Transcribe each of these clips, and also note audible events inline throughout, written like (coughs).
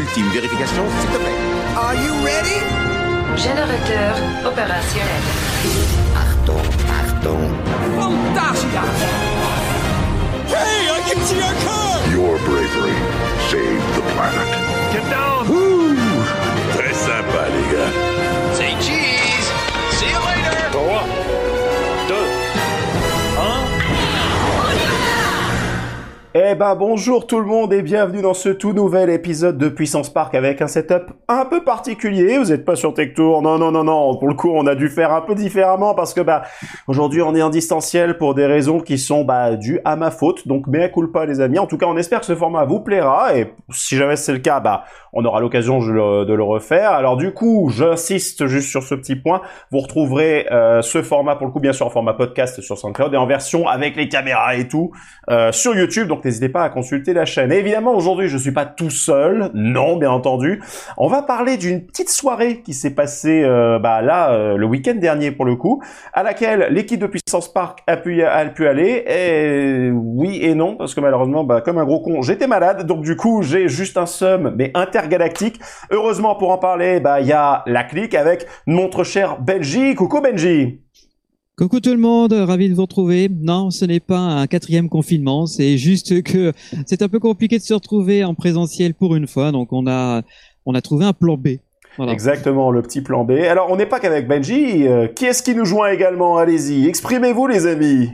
ultime vérification, s'il te plaît. Are you ready? Générateur opérationnel. Pardon, pardon. Fantasia! Hey, I can see our car! Your bravery saved the planet. Get down! Très sympa, les gars. Say cheese! See you later! 3, 2, Eh ben bonjour tout le monde et bienvenue dans ce tout nouvel épisode de Puissance Park avec un setup un peu particulier. Vous n'êtes pas sur Tech-Tour, non non non non. Pour le coup, on a dû faire un peu différemment parce que bah aujourd'hui on est en distanciel pour des raisons qui sont bah dues à ma faute. Donc mea culpa les amis. En tout cas, on espère que ce format vous plaira et si jamais c'est le cas, bah on aura l'occasion de le, refaire. Alors du coup, j'insiste juste sur ce petit point. Vous retrouverez euh, ce format pour le coup bien sûr en format podcast sur SoundCloud et en version avec les caméras et tout euh, sur YouTube. N'hésitez pas à consulter la chaîne. Et évidemment, aujourd'hui, je suis pas tout seul. Non, bien entendu. On va parler d'une petite soirée qui s'est passée euh, bah, là euh, le week-end dernier pour le coup, à laquelle l'équipe de Puissance Park a pu, aller. Et oui et non, parce que malheureusement, bah, comme un gros con, j'étais malade. Donc du coup, j'ai juste un somme, mais intergalactique. Heureusement, pour en parler, bah il y a la clique avec notre cher Benji. Coucou Benji. Coucou tout le monde, ravi de vous retrouver. Non, ce n'est pas un quatrième confinement, c'est juste que c'est un peu compliqué de se retrouver en présentiel pour une fois, donc on a on a trouvé un plan B. Voilà. Exactement, le petit plan B. Alors, on n'est pas qu'avec Benji. euh, qui est-ce qui nous joint également? Allez-y, exprimez-vous les amis.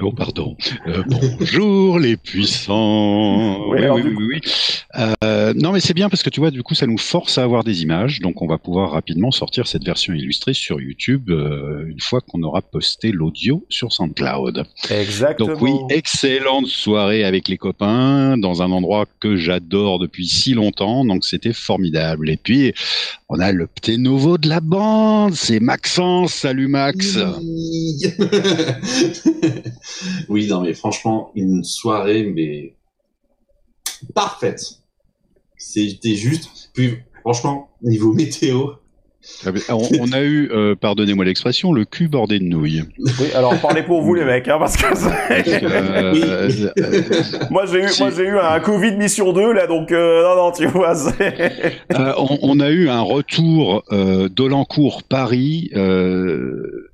Oh, pardon. Euh, bonjour les puissants. Oui, Oui, alors, oui, oui. Euh, non, mais c'est bien parce que tu vois, du coup, ça nous force à avoir des images. Donc, on va pouvoir rapidement sortir cette version illustrée sur YouTube euh, une fois qu'on aura posté l'audio sur SoundCloud. Exactement. Donc oui, excellente soirée avec les copains dans un endroit que j'adore depuis si longtemps. Donc c'était formidable. Et puis on a le petit nouveau de la bande, c'est Maxence. Salut Max. Oui. oui, non, mais franchement, une soirée, mais parfaite. C'était juste. Puis, franchement, niveau météo, On, on a eu, euh, pardonnez-moi l'expression, le cul bordé de nouilles. Oui, alors parlez pour vous (laughs) les mecs, hein, parce que euh, euh, (laughs) moi j'ai eu, moi j'ai eu un Covid mission 2 là, donc non non, tu vois, (laughs) on, on a eu un retour d'Olancourt Paris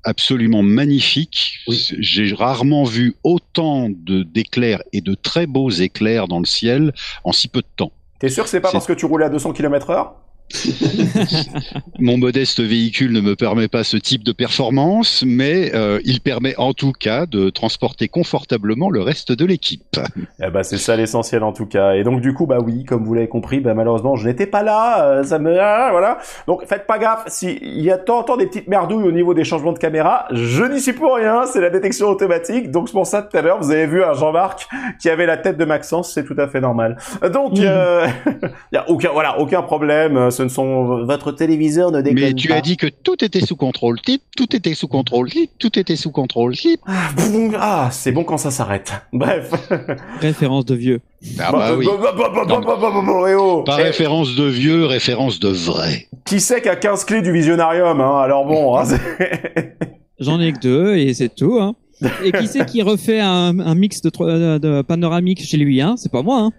absolument magnifique. Oui. J'ai rarement vu autant de d'éclairs et de très beaux éclairs dans le ciel en si peu de temps. T'es sûr que c'est pas parce que tu roulais à 200 km heure? (laughs) Mon modeste véhicule ne me permet pas ce type de performance, mais euh, il permet en tout cas de transporter confortablement le reste de l'équipe. Eh ben c'est ça l'essentiel en tout cas. Et donc du coup bah oui, comme vous l'avez compris, bah malheureusement je n'étais pas là, euh, ça me ah, voilà. Donc faites pas gaffe, si il y a tant temps des petites merdouilles au niveau des changements de caméra, je n'y suis pour rien, c'est la détection automatique. Donc c'est pour ça tout à l'heure vous avez vu un Jean-Marc qui avait la tête de Maxence, c'est tout à fait normal. Donc euh, il (laughs) y a aucun voilà, aucun problème, ce ne sont votre téléviseur ne déconne Mais tu pas. as dit que tout était sous contrôle, Tip, tout était sous contrôle, Tip, tout était sous contrôle, Tip. Ah, ah, c'est bon quand ça s'arrête. (laughs) Bref. Référence de vieux. Ah bah oui. Bah, oh. Pas référence de vieux, référence de vrai. Qui sait a 15 clés du visionarium, hein Alors bon, hein, (laughs) J'en ai que deux et c'est tout. Hein. Et qui c'est qui refait un, un mix de, de panoramique chez lui hein? C'est pas moi. Hein.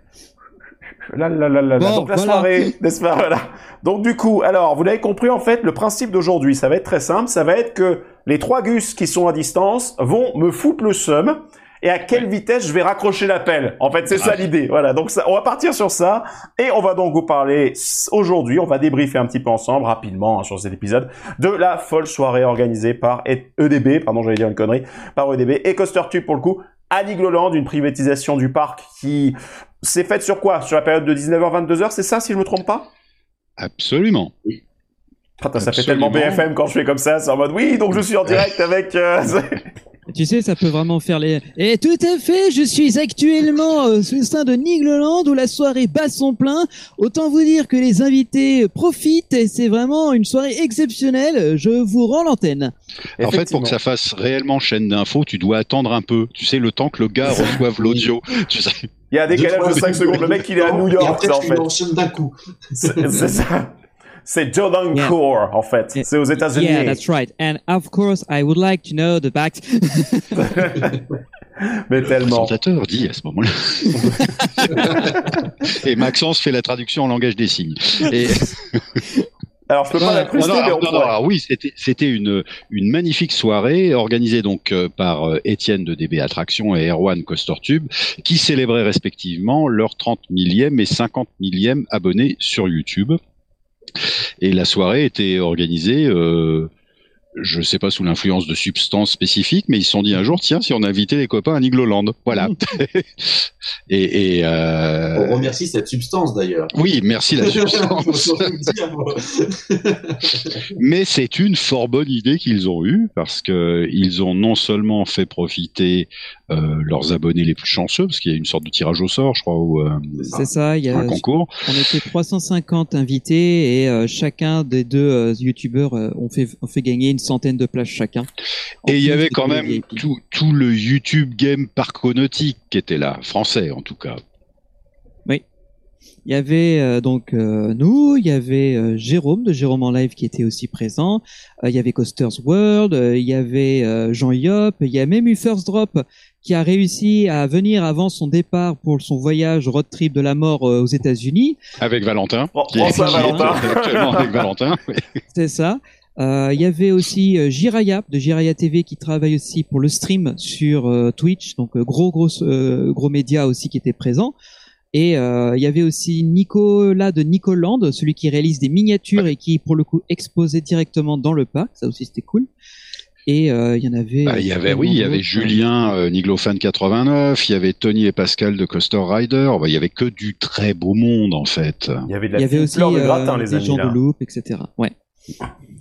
Là, là, là, là, là. Bon, Donc la voilà. soirée, (laughs) n'est-ce pas Voilà. Donc du coup, alors, vous l'avez compris, en fait, le principe d'aujourd'hui, ça va être très simple. Ça va être que les trois gus qui sont à distance vont me foutre le seum. Et à quelle vitesse je vais raccrocher l'appel En fait, c'est ça l'idée. Voilà. Donc, ça, on va partir sur ça, et on va donc vous parler aujourd'hui. On va débriefer un petit peu ensemble, rapidement, hein, sur cet épisode, de la folle soirée organisée par E- EDB. Pardon, j'allais dire une connerie. Par EDB et Coaster Tube pour le coup. À Nigloland, une privatisation du parc qui s'est faite sur quoi? Sur la période de 19h 22h, c'est ça, si je me trompe pas? Absolument. Ça fait tellement BFM quand je fais comme ça, c'est en mode oui, donc je suis en direct avec. euh, (laughs) Tu sais, ça peut vraiment faire les. Et tout à fait, je suis actuellement euh, au sein de Nigloland où la soirée bat son plein. Autant vous dire que les invités profitent et c'est vraiment une soirée exceptionnelle. Je vous rends l'antenne. En fait, pour que ça fasse réellement chaîne d'infos, tu dois attendre un peu. Tu sais, le temps que le gars (laughs) reçoive l'audio. Tu sais. Il y a un décalage de 5 secondes. Le mec, il est à New Et York, après, ça, en fait. d'un coup. (laughs) C'est ça. C'est Jordan Yeah. Core, en fait. Yeah. C'est aux États-Unis. Yeah, that's right. And of course, I would like to know the back. (laughs) Mais Le tellement. présentateur dit à ce moment-là. (laughs) Et Maxence fait la traduction en langage des signes. Et... Alors, je peux pas Non, l'incruster, non, mais on alors, non, non, pourrait. alors oui, c'était c'était une une magnifique soirée organisée donc euh, par euh, Étienne de DB Attraction et Erwan Coaster-Tube qui célébraient respectivement leur 30 millième et 50 millième abonnés sur YouTube. Et la soirée était organisée euh, je sais pas sous l'influence de substances spécifiques, mais ils se sont dit un jour, tiens, si on invitait les copains à Nigloland, voilà. (laughs) et, et euh, On remercie cette substance d'ailleurs. oui, merci la (laughs) substance. (laughs) Mais c'est une fort bonne idée qu'ils ont eue parce que ils ont non seulement fait profiter euh, leurs abonnés les plus chanceux, parce qu'il y a une sorte de tirage au sort, je crois, ou euh, C'est ça, il y a, un concours. on était 350 invités et euh, chacun des deux euh, youtubeurs euh, ont fait ont fait gagner une centaine de places chacun. En Et il y avait quand même tout, tout le YouTube Game Parconautique qui était là, français en tout cas. Il y avait euh, donc euh, nous, il y avait euh, Jérôme de Jérôme en live qui était aussi présent. Euh, il y avait Coasters World, euh, il y avait euh, Jean Yop, il y a même eu First Drop qui a réussi à venir avant son départ pour son voyage road trip de la mort euh, aux États-Unis. Avec Valentin. Bon, qui est- Valentin. actuellement avec Valentin. C'est ça. Euh, Il y avait aussi euh, Jiraya de Jiraya TV qui travaille aussi pour le stream sur euh, Twitch, donc euh, gros gros euh, gros média aussi qui était présent. Et euh, il y avait aussi Nicolas de Nicoland, celui qui réalise des miniatures et qui pour le coup exposait directement dans le parc. Ça aussi c'était cool. Et euh, il y en avait. Bah, il y avait, oui, il y avait. Julien euh, Niglofan 89, il y avait Tony et Pascal de Coaster Rider. Bah, il y avait que du très beau monde en fait. Il y avait de Il la y avait fine aussi euh, les des amis. gens là. de Loop, etc. Ouais.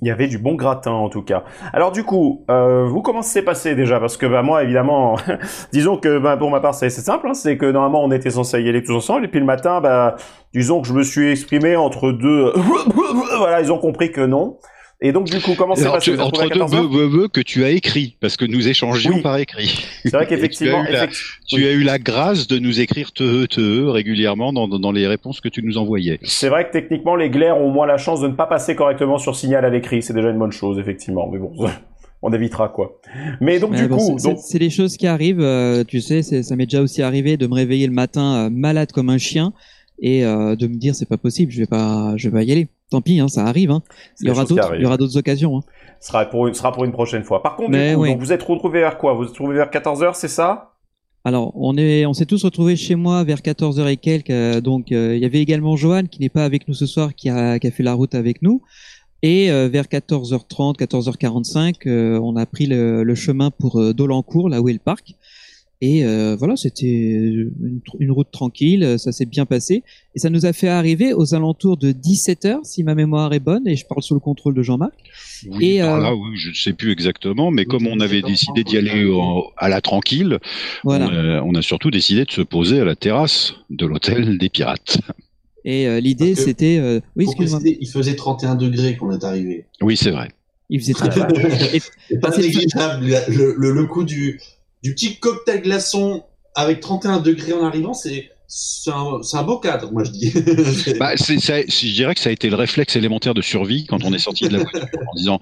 Il y avait du bon gratin en tout cas. Alors du coup, euh, vous comment s'est passé déjà? Parce que bah moi évidemment, (laughs) disons que bah, pour ma part c'est c'est simple, hein, c'est que normalement on était censé y aller tous ensemble et puis le matin, bah disons que je me suis exprimé entre deux, (laughs) voilà ils ont compris que non. Et donc du coup comment c'est passé entre deux 14 heures beux, beux, beux que tu as écrit, parce que nous échangions Oui. par écrit. C'est vrai (laughs) Et tu as qu'effectivement, la- Tu as eu la grâce de nous écrire te te régulièrement dans, dans les réponses que tu nous envoyais. c'est vrai que techniquement les glaires ont au moins la chance de ne pas passer correctement sur signal à l'écrit, c'est déjà une bonne chose effectivement. Mais bon, (laughs) on évitera quoi. Mais donc Ouais, du bon, coup, c'est- donc des choses qui arrivent. euh, tu sais, ça m'est déjà aussi arrivé de me réveiller le matin euh, malade comme un chien et euh, de me dire c'est pas possible, je vais pas, je vais pas y aller. Tant pis, hein, ça arrive. Hein. Il y aura il y aura d'autres occasions. Hein. Ce sera pour une, sera pour une prochaine fois. Par contre, coup, oui. donc vous êtes retrouvés vers quoi? Vous êtes retrouvés vers 14h, c'est ça? Alors, on est, on s'est tous retrouvés chez moi vers 14h et quelques. euh, donc, euh, il y avait également Johan qui n'est pas avec nous ce soir, qui a, qui a fait la route avec nous. Et euh, vers 14h30, 14h45, euh, on a pris le, le chemin pour Dolencourt, là où est le parc. Et euh, voilà, c'était une, tr- une route tranquille, euh, ça s'est bien passé. Et ça nous a fait arriver aux alentours de 17h, si ma mémoire est bonne, et je parle sous le contrôle de Jean-Marc. Oui, Et, par euh, là, oui, je ne sais plus exactement, mais Oui, comme on avait 17h30, décidé d'y aller au- à la tranquille, Voilà. on, a, on a surtout décidé de se poser à la terrasse de l'hôtel des pirates. Et euh, l'idée, c'était... euh, oui, préciser, il faisait 31 degrés qu'on est arrivé. Oui, c'est vrai. Il faisait très. (laughs) Et- C'est pas négligeable. Le, le, le coup du, du petit cocktail glaçon avec 31 degrés en arrivant, c'est c'est un, beau cadre, moi je dis. (laughs) Bah, je dirais que ça a été le réflexe élémentaire de survie quand on est sorti de la voiture (laughs) en disant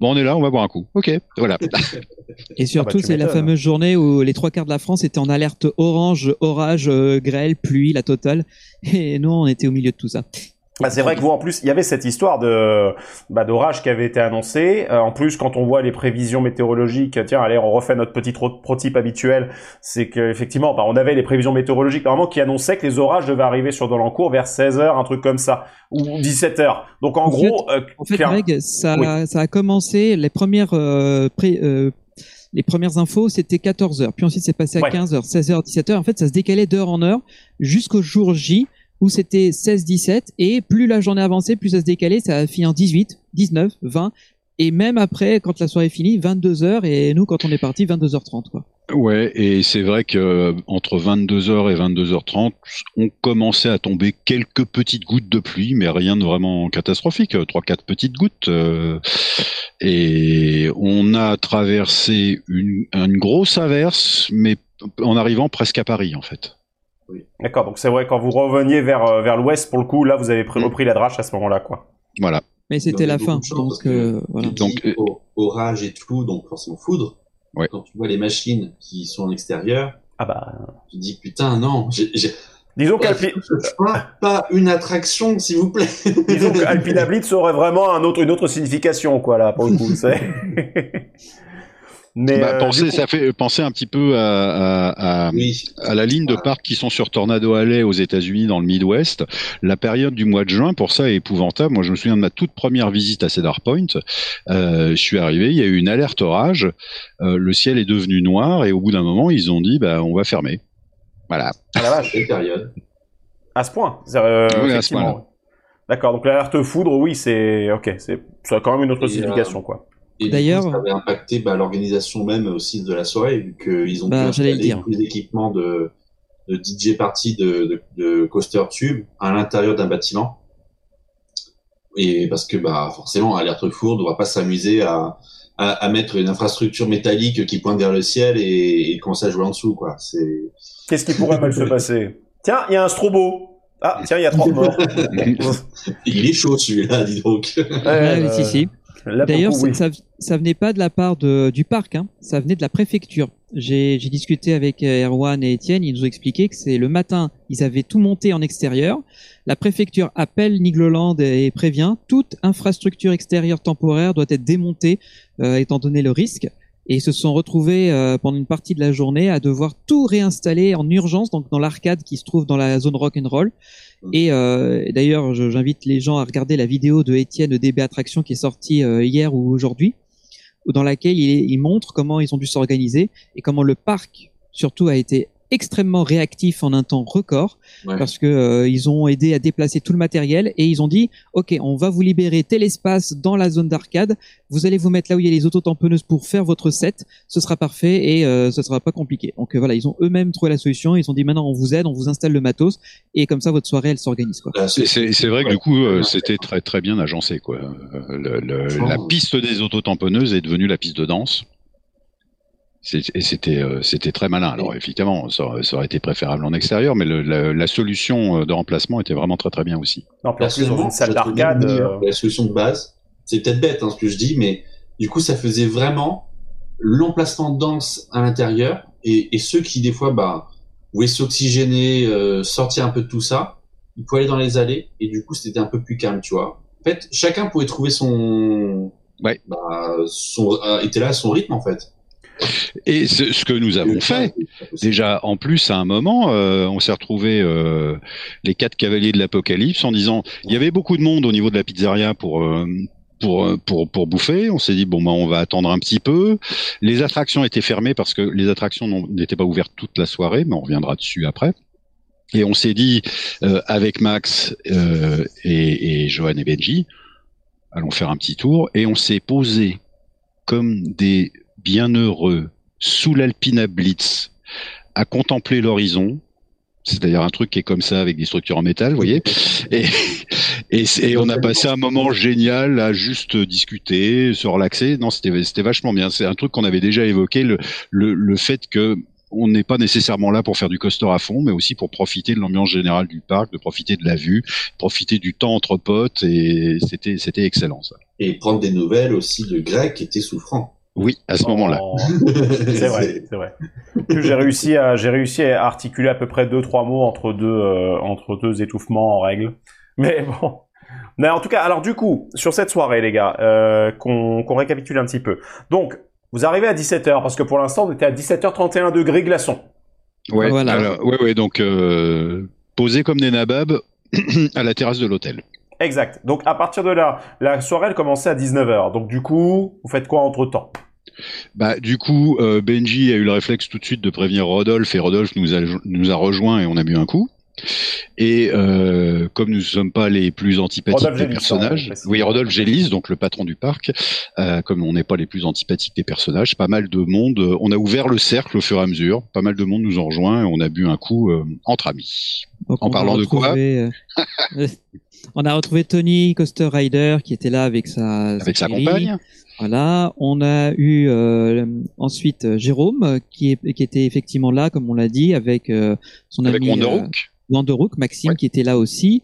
Bon, on est là, on va boire un coup. Ok, voilà. (laughs) Et surtout, tu c'est la fameuse journée où les trois quarts de la France étaient en alerte orange, orage, euh, grêle, pluie, la totale. Et nous, on était au milieu de tout ça. Bah, c'est vrai que vous, en plus, il y avait cette histoire de bah, d'orage qui avait été annoncée. Euh, en plus, quand on voit les prévisions météorologiques, tiens, allez, on refait notre petit prototype habituel. C'est que effectivement, bah, on avait les prévisions météorologiques normalement qui annonçaient que les orages devaient arriver sur Dolencourt vers 16h, un truc comme ça, ou 17h. Donc en, En gros, euh, En fait, clair- Greg, ça, ça a commencé, les premières, euh, pré- euh, les premières infos, c'était 14 heures. Puis ensuite, c'est passé à Ouais. 15 heures, 16 heures, 17 heures. En fait, ça se décalait d'heure en heure jusqu'au jour J où c'était 16, 17. Et plus la journée avançait, plus ça se décalait. Ça a fini en 18, 19, 20. Et même après, quand la soirée est finie, 22 heures. Et nous, quand on est parti, 22h30, quoi. Ouais, et c'est vrai que euh, entre 22h et 22h30, on commençait à tomber quelques petites gouttes de pluie, mais rien de vraiment catastrophique, euh, trois quatre petites gouttes. euh, et on a traversé une, une grosse averse, mais en arrivant presque à Paris en fait. D'accord, donc c'est vrai quand vous reveniez vers euh, vers l'ouest pour le coup, là vous avez pris- Mm. repris la drache à ce moment-là, quoi. Voilà. Mais c'était la fin. chance, Donc, euh, voilà. il Donc, euh, orage et tout, donc forcément foudre. Ouais. quand tu vois les machines qui sont en extérieur, Ah bah. tu te dis putain non, Disons (laughs) qu'Alpi- pas, pas une attraction s'il vous plaît. (laughs) disons qu'Alpina Blitz aurait vraiment un autre, une autre signification, quoi, là, pour le coup, c'est. (laughs) Mais, Bah, euh, pensez, coup- ça fait penser un petit peu à, à, à, oui. à la ligne de parcs qui sont sur Tornado Alley aux États-Unis dans le Midwest. La période du mois de juin pour ça est épouvantable. Moi, je me souviens de ma toute première visite à Cedar Point. Euh, je suis arrivé, il y a eu une alerte orage. Euh, le ciel est devenu noir et au bout d'un moment, ils ont dit, bah, on va fermer. Voilà. Ah la vache. Période? À ce point. Euh, Oui, à ce point-là. D'accord, donc l'alerte foudre, oui, c'est. Ok, c'est ça a quand même une autre Et, signification, quoi. Et D'ailleurs- coup, ça avait impacté bah, l'organisation même aussi de la soirée, vu qu'ils ont Bah, le installer tous les équipements de, de DJ party de, de, de Coaster Tube à l'intérieur d'un bâtiment. Et parce que bah forcément, Alerte Fourde, on va pas s'amuser à, à, à mettre une infrastructure métallique qui pointe vers le ciel et, et commencer à jouer en dessous, quoi. C'est Qu'est-ce qui pourrait mal se (laughs) passer? Tiens, il y a un strobo. Ah, tiens, il y a 30 (laughs) morts. il est chaud celui-là, dis donc. Ouais, Ouais, euh, si, si. D'ailleurs, ça, oui. ça, ça venait pas de la part de, du parc, hein. ça venait de la préfecture. J'ai j'ai discuté avec euh, Erwan et Étienne, ils nous ont expliqué que c'est le matin, ils avaient tout monté en extérieur. La préfecture appelle Nigloland et prévient toute infrastructure extérieure temporaire doit être démontée euh, étant donné le risque. Et ils se sont retrouvés euh, pendant une partie de la journée à devoir tout réinstaller en urgence, donc dans l'arcade qui se trouve dans la zone rock and roll. Et, euh, et d'ailleurs, j'invite les gens à regarder la vidéo de Étienne DB Attraction qui est sortie euh, hier ou aujourd'hui, dans laquelle il, il montre comment ils ont dû s'organiser et comment le parc surtout a été extrêmement réactif en un temps record Ouais. parce que euh, ils ont aidé à déplacer tout le matériel et ils ont dit ok on va vous libérer tel espace dans la zone d'arcade vous allez vous mettre là où il y a les autotamponneuses pour faire votre set ce sera parfait et euh, ce sera pas compliqué donc euh, voilà ils ont eux-mêmes trouvé la solution ils ont dit maintenant on vous aide on vous installe le matos et comme ça votre soirée elle s'organise quoi C'est- C'est c'est vrai que du coup, euh, c'était très très bien agencé. Quoi. Euh, le- la piste des autotamponneuses est devenue la piste de danse. Et c'était euh, c'était très malin. Alors effectivement, ça, aurait- ça aurait été préférable en extérieur, mais le- la, la solution euh, de remplacement était vraiment très très bien aussi. Non, plus, dans une salle la d'arcade. euh, La solution de base, c'est peut-être bête hein, ce que je dis, mais du coup, ça faisait vraiment l'emplacement de danse à l'intérieur et, et ceux qui des fois bah voulaient s'oxygéner, euh, sortir un peu de tout ça, ils pouvaient aller dans les allées et du coup, c'était un peu plus calme, tu vois. En fait, chacun pouvait trouver son, Ouais. bah, son, euh, était là à son rythme en fait. Et ce, ce que nous avons fait, Déjà, en plus, à un moment, euh, on s'est retrouvé euh, les quatre cavaliers de l'apocalypse en disant, il y avait beaucoup de monde au niveau de la pizzeria pour euh, pour euh, pour pour bouffer. On s'est dit bon, bah, on va attendre un petit peu. Les attractions étaient fermées parce que les attractions n'étaient pas ouvertes toute la soirée, mais on reviendra dessus après. Et on s'est dit euh, avec Max euh, et, et Johan et Benji, allons faire un petit tour. Et on s'est posé comme des bienheureux sous l'Alpina Blitz à contempler l'horizon. C'est d'ailleurs un truc qui est comme ça avec des structures en métal, vous voyez. (laughs) Et, et, c'est- et on a passé un moment génial à juste discuter, se relaxer. Non, c'était vachement bien. C'est un truc qu'on avait déjà évoqué, le, le, le fait que on n'est pas nécessairement là pour faire du coaster à fond, mais aussi pour profiter de l'ambiance générale du parc, de profiter de la vue, profiter du temps entre potes, et c'était c'était excellent ça. Et prendre des nouvelles aussi de Greg qui était souffrant. Oui, à ce moment-là. en- C'est vrai, (laughs) c'est vrai. J'ai réussi à, j'ai réussi à articuler à peu près deux, trois mots entre deux, euh, entre deux étouffements en règle. Mais bon. Mais en tout cas, alors du coup, sur cette soirée, les gars, euh, qu'on récapitule un petit peu. Donc, vous arrivez à 17h, parce que pour l'instant, on était à 17h31 degrés glaçons. Ouais, Voilà. alors, ouais, ouais, donc euh, posé comme des nababs (clears throat) à la terrasse de l'hôtel. Exact. Donc, à partir de là, la soirée, elle commençait à 19h. Donc, du coup, vous faites quoi entre-temps? Bah, du coup, euh, Benji a eu le réflexe tout de suite de prévenir Rodolphe et Rodolphe nous a, nous a rejoint et on a bu un coup. Et euh, comme nous ne sommes pas les plus antipathiques Rodolphe des Gélis, personnages, hein, précise. oui Rodolphe Gélis, donc le patron du parc, euh, comme on n'est pas les plus antipathiques des personnages, pas mal de monde, on a ouvert le cercle au fur et à mesure, pas mal de monde nous ont rejoint et on a bu un coup euh, entre amis. Donc, En on a parlant de quoi retrouvé, (laughs) euh, (laughs) On a retrouvé Tony Coaster Rider qui était là avec sa Avec sa compagne. Voilà, on a eu euh, ensuite euh, Jérôme euh, qui, est, qui était effectivement là, comme on l'a dit, avec euh, son Avec ami Wonderhook. euh, Wanderhook, Maxime Ouais. qui était là aussi.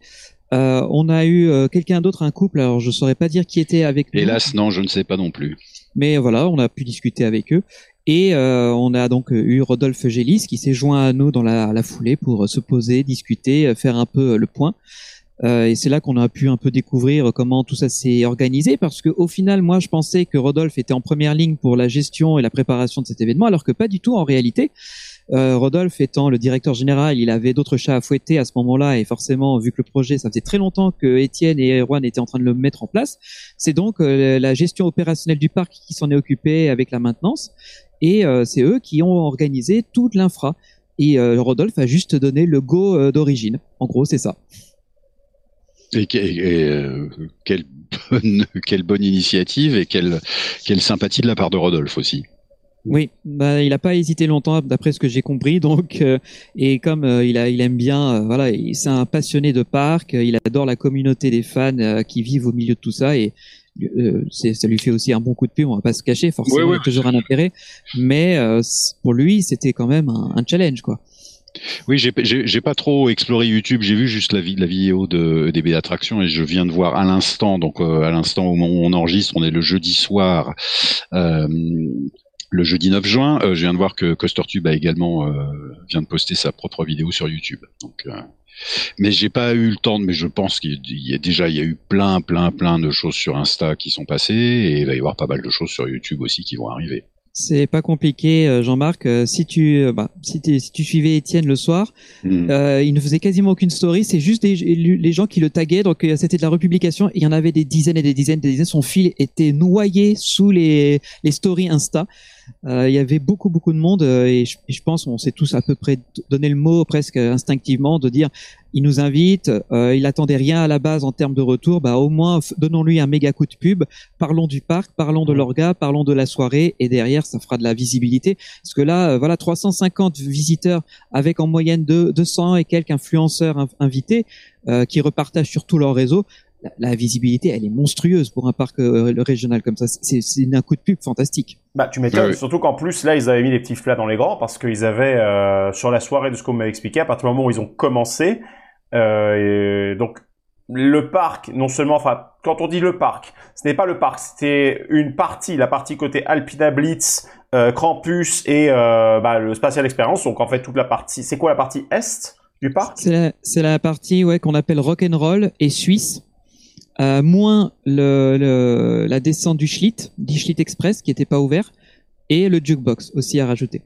Euh, on a eu euh, quelqu'un d'autre, un couple. Alors je saurais pas dire qui était avec nous, Hélas, non, je ne sais pas non plus. mais voilà, on a pu discuter avec eux. Et euh, on a donc eu Rodolphe Gélis qui s'est joint à nous dans la, la foulée pour se poser, discuter, faire un peu le point. Euh, et c'est là qu'on a pu un peu découvrir comment tout ça s'est organisé, parce que au final, moi, je pensais que Rodolphe était en première ligne pour la gestion et la préparation de cet événement, alors que pas du tout en réalité. Euh, Rodolphe étant le directeur général, il avait d'autres chats à fouetter à ce moment-là, et forcément, vu que le projet, ça faisait très longtemps que Étienne et Erwan étaient en train de le mettre en place, c'est donc euh, la gestion opérationnelle du parc qui s'en est occupée avec la maintenance, et euh, c'est eux qui ont organisé toute l'infra. Et euh, Rodolphe a juste donné le go d'origine. En gros, c'est ça. Et, et euh, quelle, bonne, (laughs) quelle bonne initiative et quelle, quelle sympathie de la part de Rodolphe aussi. Oui, bah, il n'a pas hésité longtemps, d'après ce que j'ai compris. (laughs) Donc, euh, et comme euh, il, a, il aime bien, euh, voilà, c'est un passionné de parc. il adore la communauté des fans qui vivent au milieu de tout ça et ça lui fait aussi un bon coup de pied. On va pas se cacher, forcément, il y a toujours un intérêt. Mais pour lui, c'était quand même un, un challenge, quoi. Oui, j'ai pas trop exploré YouTube. J'ai vu juste la, la vidéo de des attractions et je viens de voir à l'instant, donc euh, à l'instant où on enregistre, on est le jeudi soir. Euh, le jeudi 9 juin, euh, je viens de voir que CoasterTube a également vient de poster sa propre vidéo sur YouTube. Donc, mais j'ai pas eu le temps. Mais je pense qu'il y a déjà il y a eu plein, plein, plein de choses sur Insta qui sont passées et il va y avoir pas mal de choses sur YouTube aussi qui vont arriver. C'est pas compliqué, euh, Jean-Marc. Euh, si tu, euh, bah, si, si, tu suivais Étienne le soir, hmm. il ne faisait quasiment aucune story. C'est juste les gens qui le taguaient. Donc c'était de la republication. il y en avait des dizaines et des dizaines, des dizaines. Son fil était noyé sous les, les stories Insta. il y avait beaucoup beaucoup de monde et je, je pense qu'on s'est tous à peu près donné le mot presque instinctivement de dire il nous invite, euh, il attendait rien à la base en termes de retour, bah au moins donnons-lui un méga coup de pub, parlons du parc, parlons de l'orga, parlons de la soirée et derrière ça fera de la visibilité parce que là euh, voilà 350 visiteurs avec en moyenne de 200 et quelques influenceurs invités euh, qui repartagent sur tout leur réseau. La, visibilité, elle est monstrueuse pour un parc euh, régional comme ça. C'est un coup de pub fantastique. Bah, tu m'étonnes. Surtout qu'en plus, là, ils avaient mis les petits flats dans les grands parce qu'ils avaient, sur la soirée de ce qu'on m'a expliqué, à partir du moment où ils ont commencé, euh, donc le parc, non seulement, enfin, quand on dit le parc, ce n'est pas le parc, c'était une partie, la partie côté Alpina Blitz, euh, Krampus et euh, bah, le Spatial Experience. Donc en fait toute la partie, c'est quoi la partie est du parc? C'est la, partie ouais qu'on appelle rock and roll et suisse. Euh, moins le, le, la descente du Schlitt, du Schlitt Express qui était pas ouvert, et le jukebox aussi à rajouter.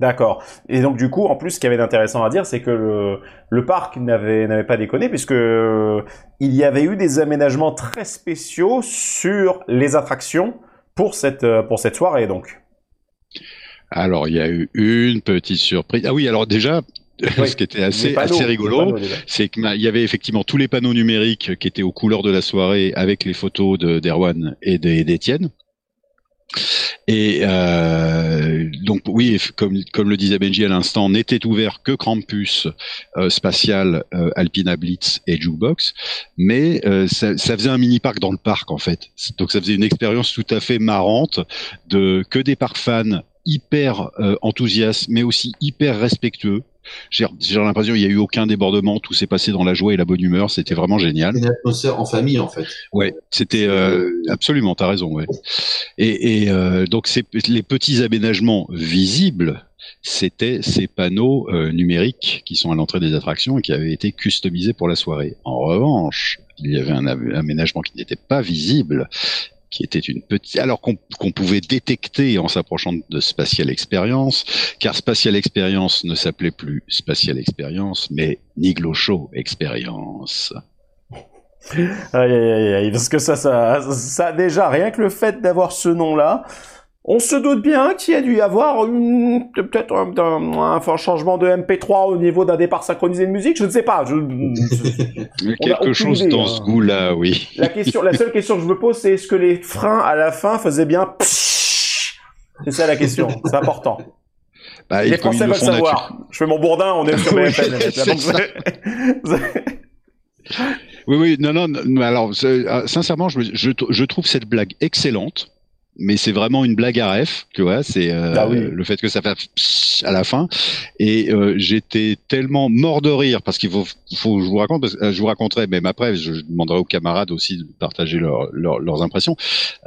D'accord. Et donc du coup, en plus, ce qu'il y avait d'intéressant à dire, c'est que le, le parc n'avait n'avait pas déconné puisque euh, il y avait eu des aménagements très spéciaux sur les attractions pour cette euh, pour cette soirée donc. Alors il y a eu une petite surprise. Ah oui, alors déjà. (laughs) ce qui était assez, assez rigolo, c'est qu'il y avait effectivement tous les panneaux numériques qui étaient aux couleurs de la soirée avec les photos d'Erwan et d'Étienne. Et euh, donc oui, comme, comme le disait Benji à l'instant, n'était ouvert que Krampus, euh, Spatial, euh, Alpina Blitz et Jukebox, mais euh, ça, ça, faisait un mini parc dans le parc en fait. Donc ça faisait une expérience tout à fait marrante de que des parcs fans hyper euh, enthousiastes, mais aussi hyper respectueux j'ai l'impression qu'il n'y a eu aucun débordement, tout s'est passé dans la joie et la bonne humeur, c'était vraiment génial. Une atmosphère en famille en fait. Ouais, c'était euh, absolument, t'as raison. Ouais. Et, et euh, donc les petits aménagements visibles, c'était ces panneaux euh, numériques qui sont à l'entrée des attractions et qui avaient été customisés pour la soirée. En revanche, il y avait un aménagement qui n'était pas visible qui était une petite, alors qu'on pouvait détecter en s'approchant de Spatial Experience, car Spatial Experience ne s'appelait plus Spatial Experience, mais Niglo Show Experience. Aïe, aïe, aïe, parce que ça, ça, ça, déjà, rien que le fait d'avoir ce nom-là, on se doute bien qu'il y a dû y avoir peut-être un, changement de MP3 au niveau d'un départ synchronisé de musique, je ne sais pas. (laughs) Quelque chose dans ce hein. goût-là, oui. La question, la seule question que je me pose, c'est est-ce que les freins à la fin faisaient bien C'est ça la question, c'est important. Bah, les Français veulent savoir. Je fais mon bourdin, on est (laughs) sur BFM. (laughs) oui, oui, non, non, alors, euh, sincèrement, je, je trouve cette blague excellente mais c'est vraiment une blague à ref, tu vois, c'est euh, Ah oui. le fait que ça fait pssst à la fin. Et euh, j'étais tellement mort de rire parce qu'il faut, faut que je vous raconte, parce que, euh, je vous raconterai, même après, je, je demanderai aux camarades aussi de partager leur- leur- leurs impressions.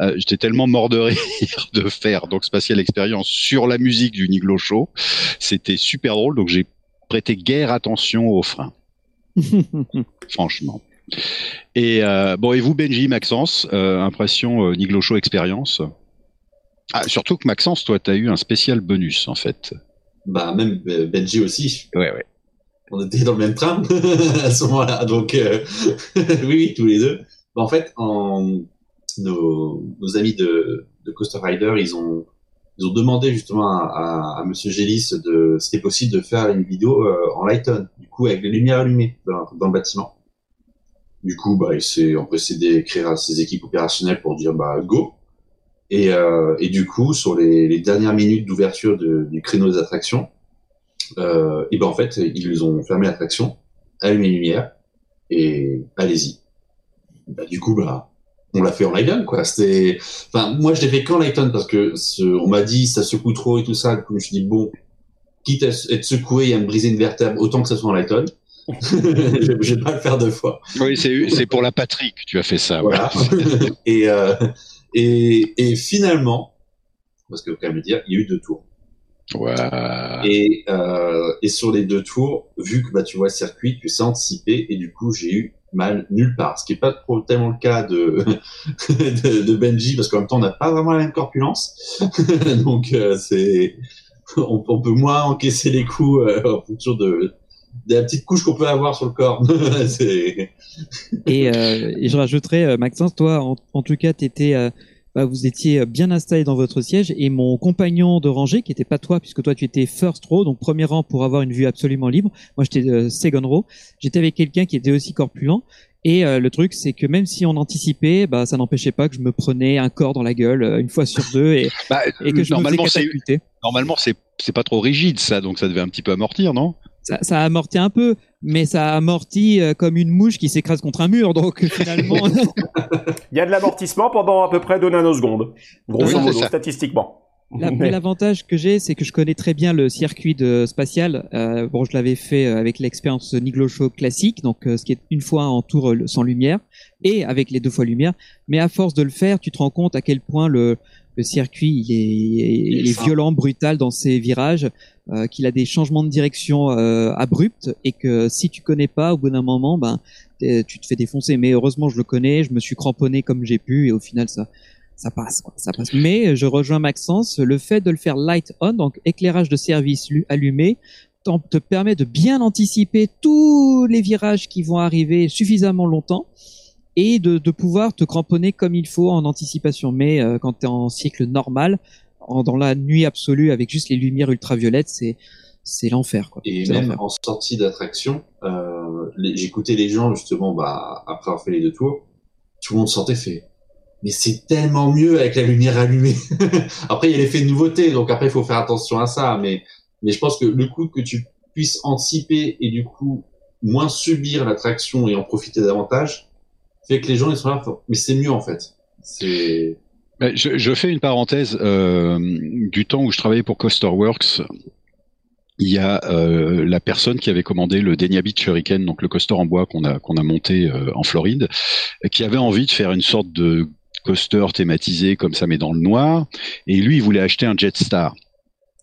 Euh, j'étais tellement mort de rire (laughs) de faire donc Spatial Experience sur la musique du Niglo Show, c'était super drôle, donc j'ai prêté guère attention aux freins, (laughs) franchement. Et euh, bon, et vous, Benji, Maxence, euh, impression euh, Niglo Show expérience? Ah, Surtout que Maxence, toi, t'as eu un spécial bonus, en fait. Bah, même euh, Benji aussi. Ouais, ouais. On était dans le même train (laughs) à ce moment-là. Donc, euh, (laughs) oui, oui, tous les deux. Bah, en fait, en, nos, nos amis de, de Coaster Rider, ils ont, ils ont demandé justement à, à, à Monsieur Gélis de, c'était possible de faire une vidéo euh, en Lighton, du coup, avec les lumières allumées dans, dans le bâtiment. Du coup, bah, il s'est empressé d'écrire à ses équipes opérationnelles pour dire, bah, go. Et, euh, et du coup, sur les, les dernières minutes d'ouverture de- du créneau des attractions, euh, et ben en fait, ils ont fermé l'attraction, allumé les lumières, et allez-y. Bah, du coup, bah, on l'a fait en Lighton, quoi. C'était, enfin, moi, je l'ai fait qu'en Lighton parce que ce- on m'a dit ça secoue trop et tout ça. Du coup, je me suis dit bon, quitte à être secoué et à me briser une vertèbre, autant que ça soit en Lighton. (laughs) vais pas le faire deux fois. Oui, c'est c'est pour la patrie que tu as fait ça. Voilà. et, euh, et, et finalement, parce que faut quand même le dire, il y a eu deux tours. Ouais. Et, euh, et sur les deux tours, vu que bah, tu vois le circuit, tu sais anticiper, et du coup j'ai eu mal nulle part. Ce qui est pas trop tellement le cas de, (laughs) de, de Benji, parce qu'en même temps on n'a pas vraiment la même corpulence. (laughs) Donc euh, c'est on, on peut moins encaisser les coups euh, en fonction de, de la petite couche qu'on peut avoir sur le corps. (laughs) Et, euh, et je rajouterais, euh, Maxence, toi, en, en tout cas, t'étais, euh, bah, vous étiez bien installé dans votre siège et mon compagnon de rangée, qui était pas toi, puisque toi tu étais first row, donc premier rang pour avoir une vue absolument libre. Moi j'étais euh, second row. J'étais avec quelqu'un qui était aussi corpulent. Et euh, le truc, c'est que même si on anticipait, bah, ça n'empêchait pas que je me prenais un corps dans la gueule euh, une fois sur deux et, Bah, et que je me normalement, faisais c'est catapulter. normalement c'est pas trop rigide ça, donc ça devait un petit peu amortir, non? Ça, ça a amorti un peu, mais ça a amorti euh, comme une mouche qui s'écrase contre un mur. Donc finalement, (laughs) Il y a de l'amortissement pendant à peu près deux nanosecondes, grosso modo, ça. statistiquement. L'avantage que j'ai, c'est que je connais très bien le circuit de spatial. Euh, bon, je l'avais fait euh, avec l'expérience Niglo Show classique, donc euh, ce qui est une fois en tour euh, sans lumière et avec les deux fois lumière. Mais à force de le faire, tu te rends compte à quel point le, le circuit il est, il est violent, brutal dans ses virages, euh, qu'il a des changements de direction euh, abrupts et que si tu connais pas, au bout d'un moment, ben tu te fais défoncer. Mais heureusement, je le connais, je me suis cramponné comme j'ai pu et au final ça ça passe, quoi, ça passe. Mais je rejoins Maxence, le fait de le faire light on, donc éclairage de service lu- allumé, te permet de bien anticiper tous les virages qui vont arriver suffisamment longtemps et de, de pouvoir te cramponner comme il faut en anticipation. Mais euh, quand tu es en cycle normal, en- dans la nuit absolue avec juste les lumières ultraviolettes, c'est c'est l'enfer. quoi. Et même en sortie d'attraction, euh, j'écoutais les gens justement bah, après avoir fait les deux tours, tout le monde sortait fait. Mais c'est tellement mieux avec la lumière allumée. (laughs) après, il y a l'effet de nouveauté, donc après, il faut faire attention à ça. Mais, mais je pense que le coup que tu puisses anticiper et du coup moins subir l'attraction et en profiter davantage, fait que les gens ils sont là. Mais c'est mieux en fait. C'est Je, je fais une parenthèse euh, du temps où je travaillais pour Coasterworks. Il y a euh, la personne qui avait commandé le Denia Beach Hurricane, donc le coaster en bois qu'on a qu'on a monté euh, en Floride, qui avait envie de faire une sorte de coaster thématisé comme ça mais dans le noir. Et lui, il voulait acheter un Jetstar.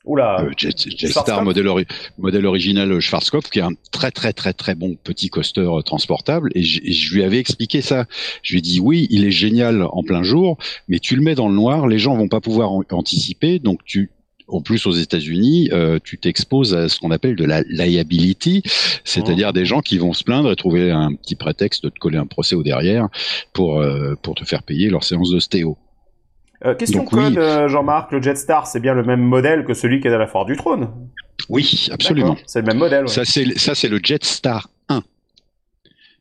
Oula. Euh, Jet, Jetstar Schwarzkopf modèle, ori- modèle original euh, Schwarzkopf, qui est un très très très très bon petit coaster euh, transportable. Et je, et je lui avais expliqué ça. Je lui ai dit oui, il est génial en plein jour, mais tu le mets dans le noir, les gens vont pas pouvoir anticiper, donc tu en plus aux États-Unis, euh, tu t'exposes à ce qu'on appelle de la liability, c'est-à-dire des gens qui vont se plaindre et trouver un petit prétexte de te coller un procès au derrière pour euh, pour te faire payer leur séance de stéo. Euh, question Donc, oui. code, euh, Jean-Marc, le Jetstar, c'est bien le même modèle que celui qui est à la Foire du Trône Oui, absolument. C'est le même modèle. ouais. Ça, c'est le Jetstar 1.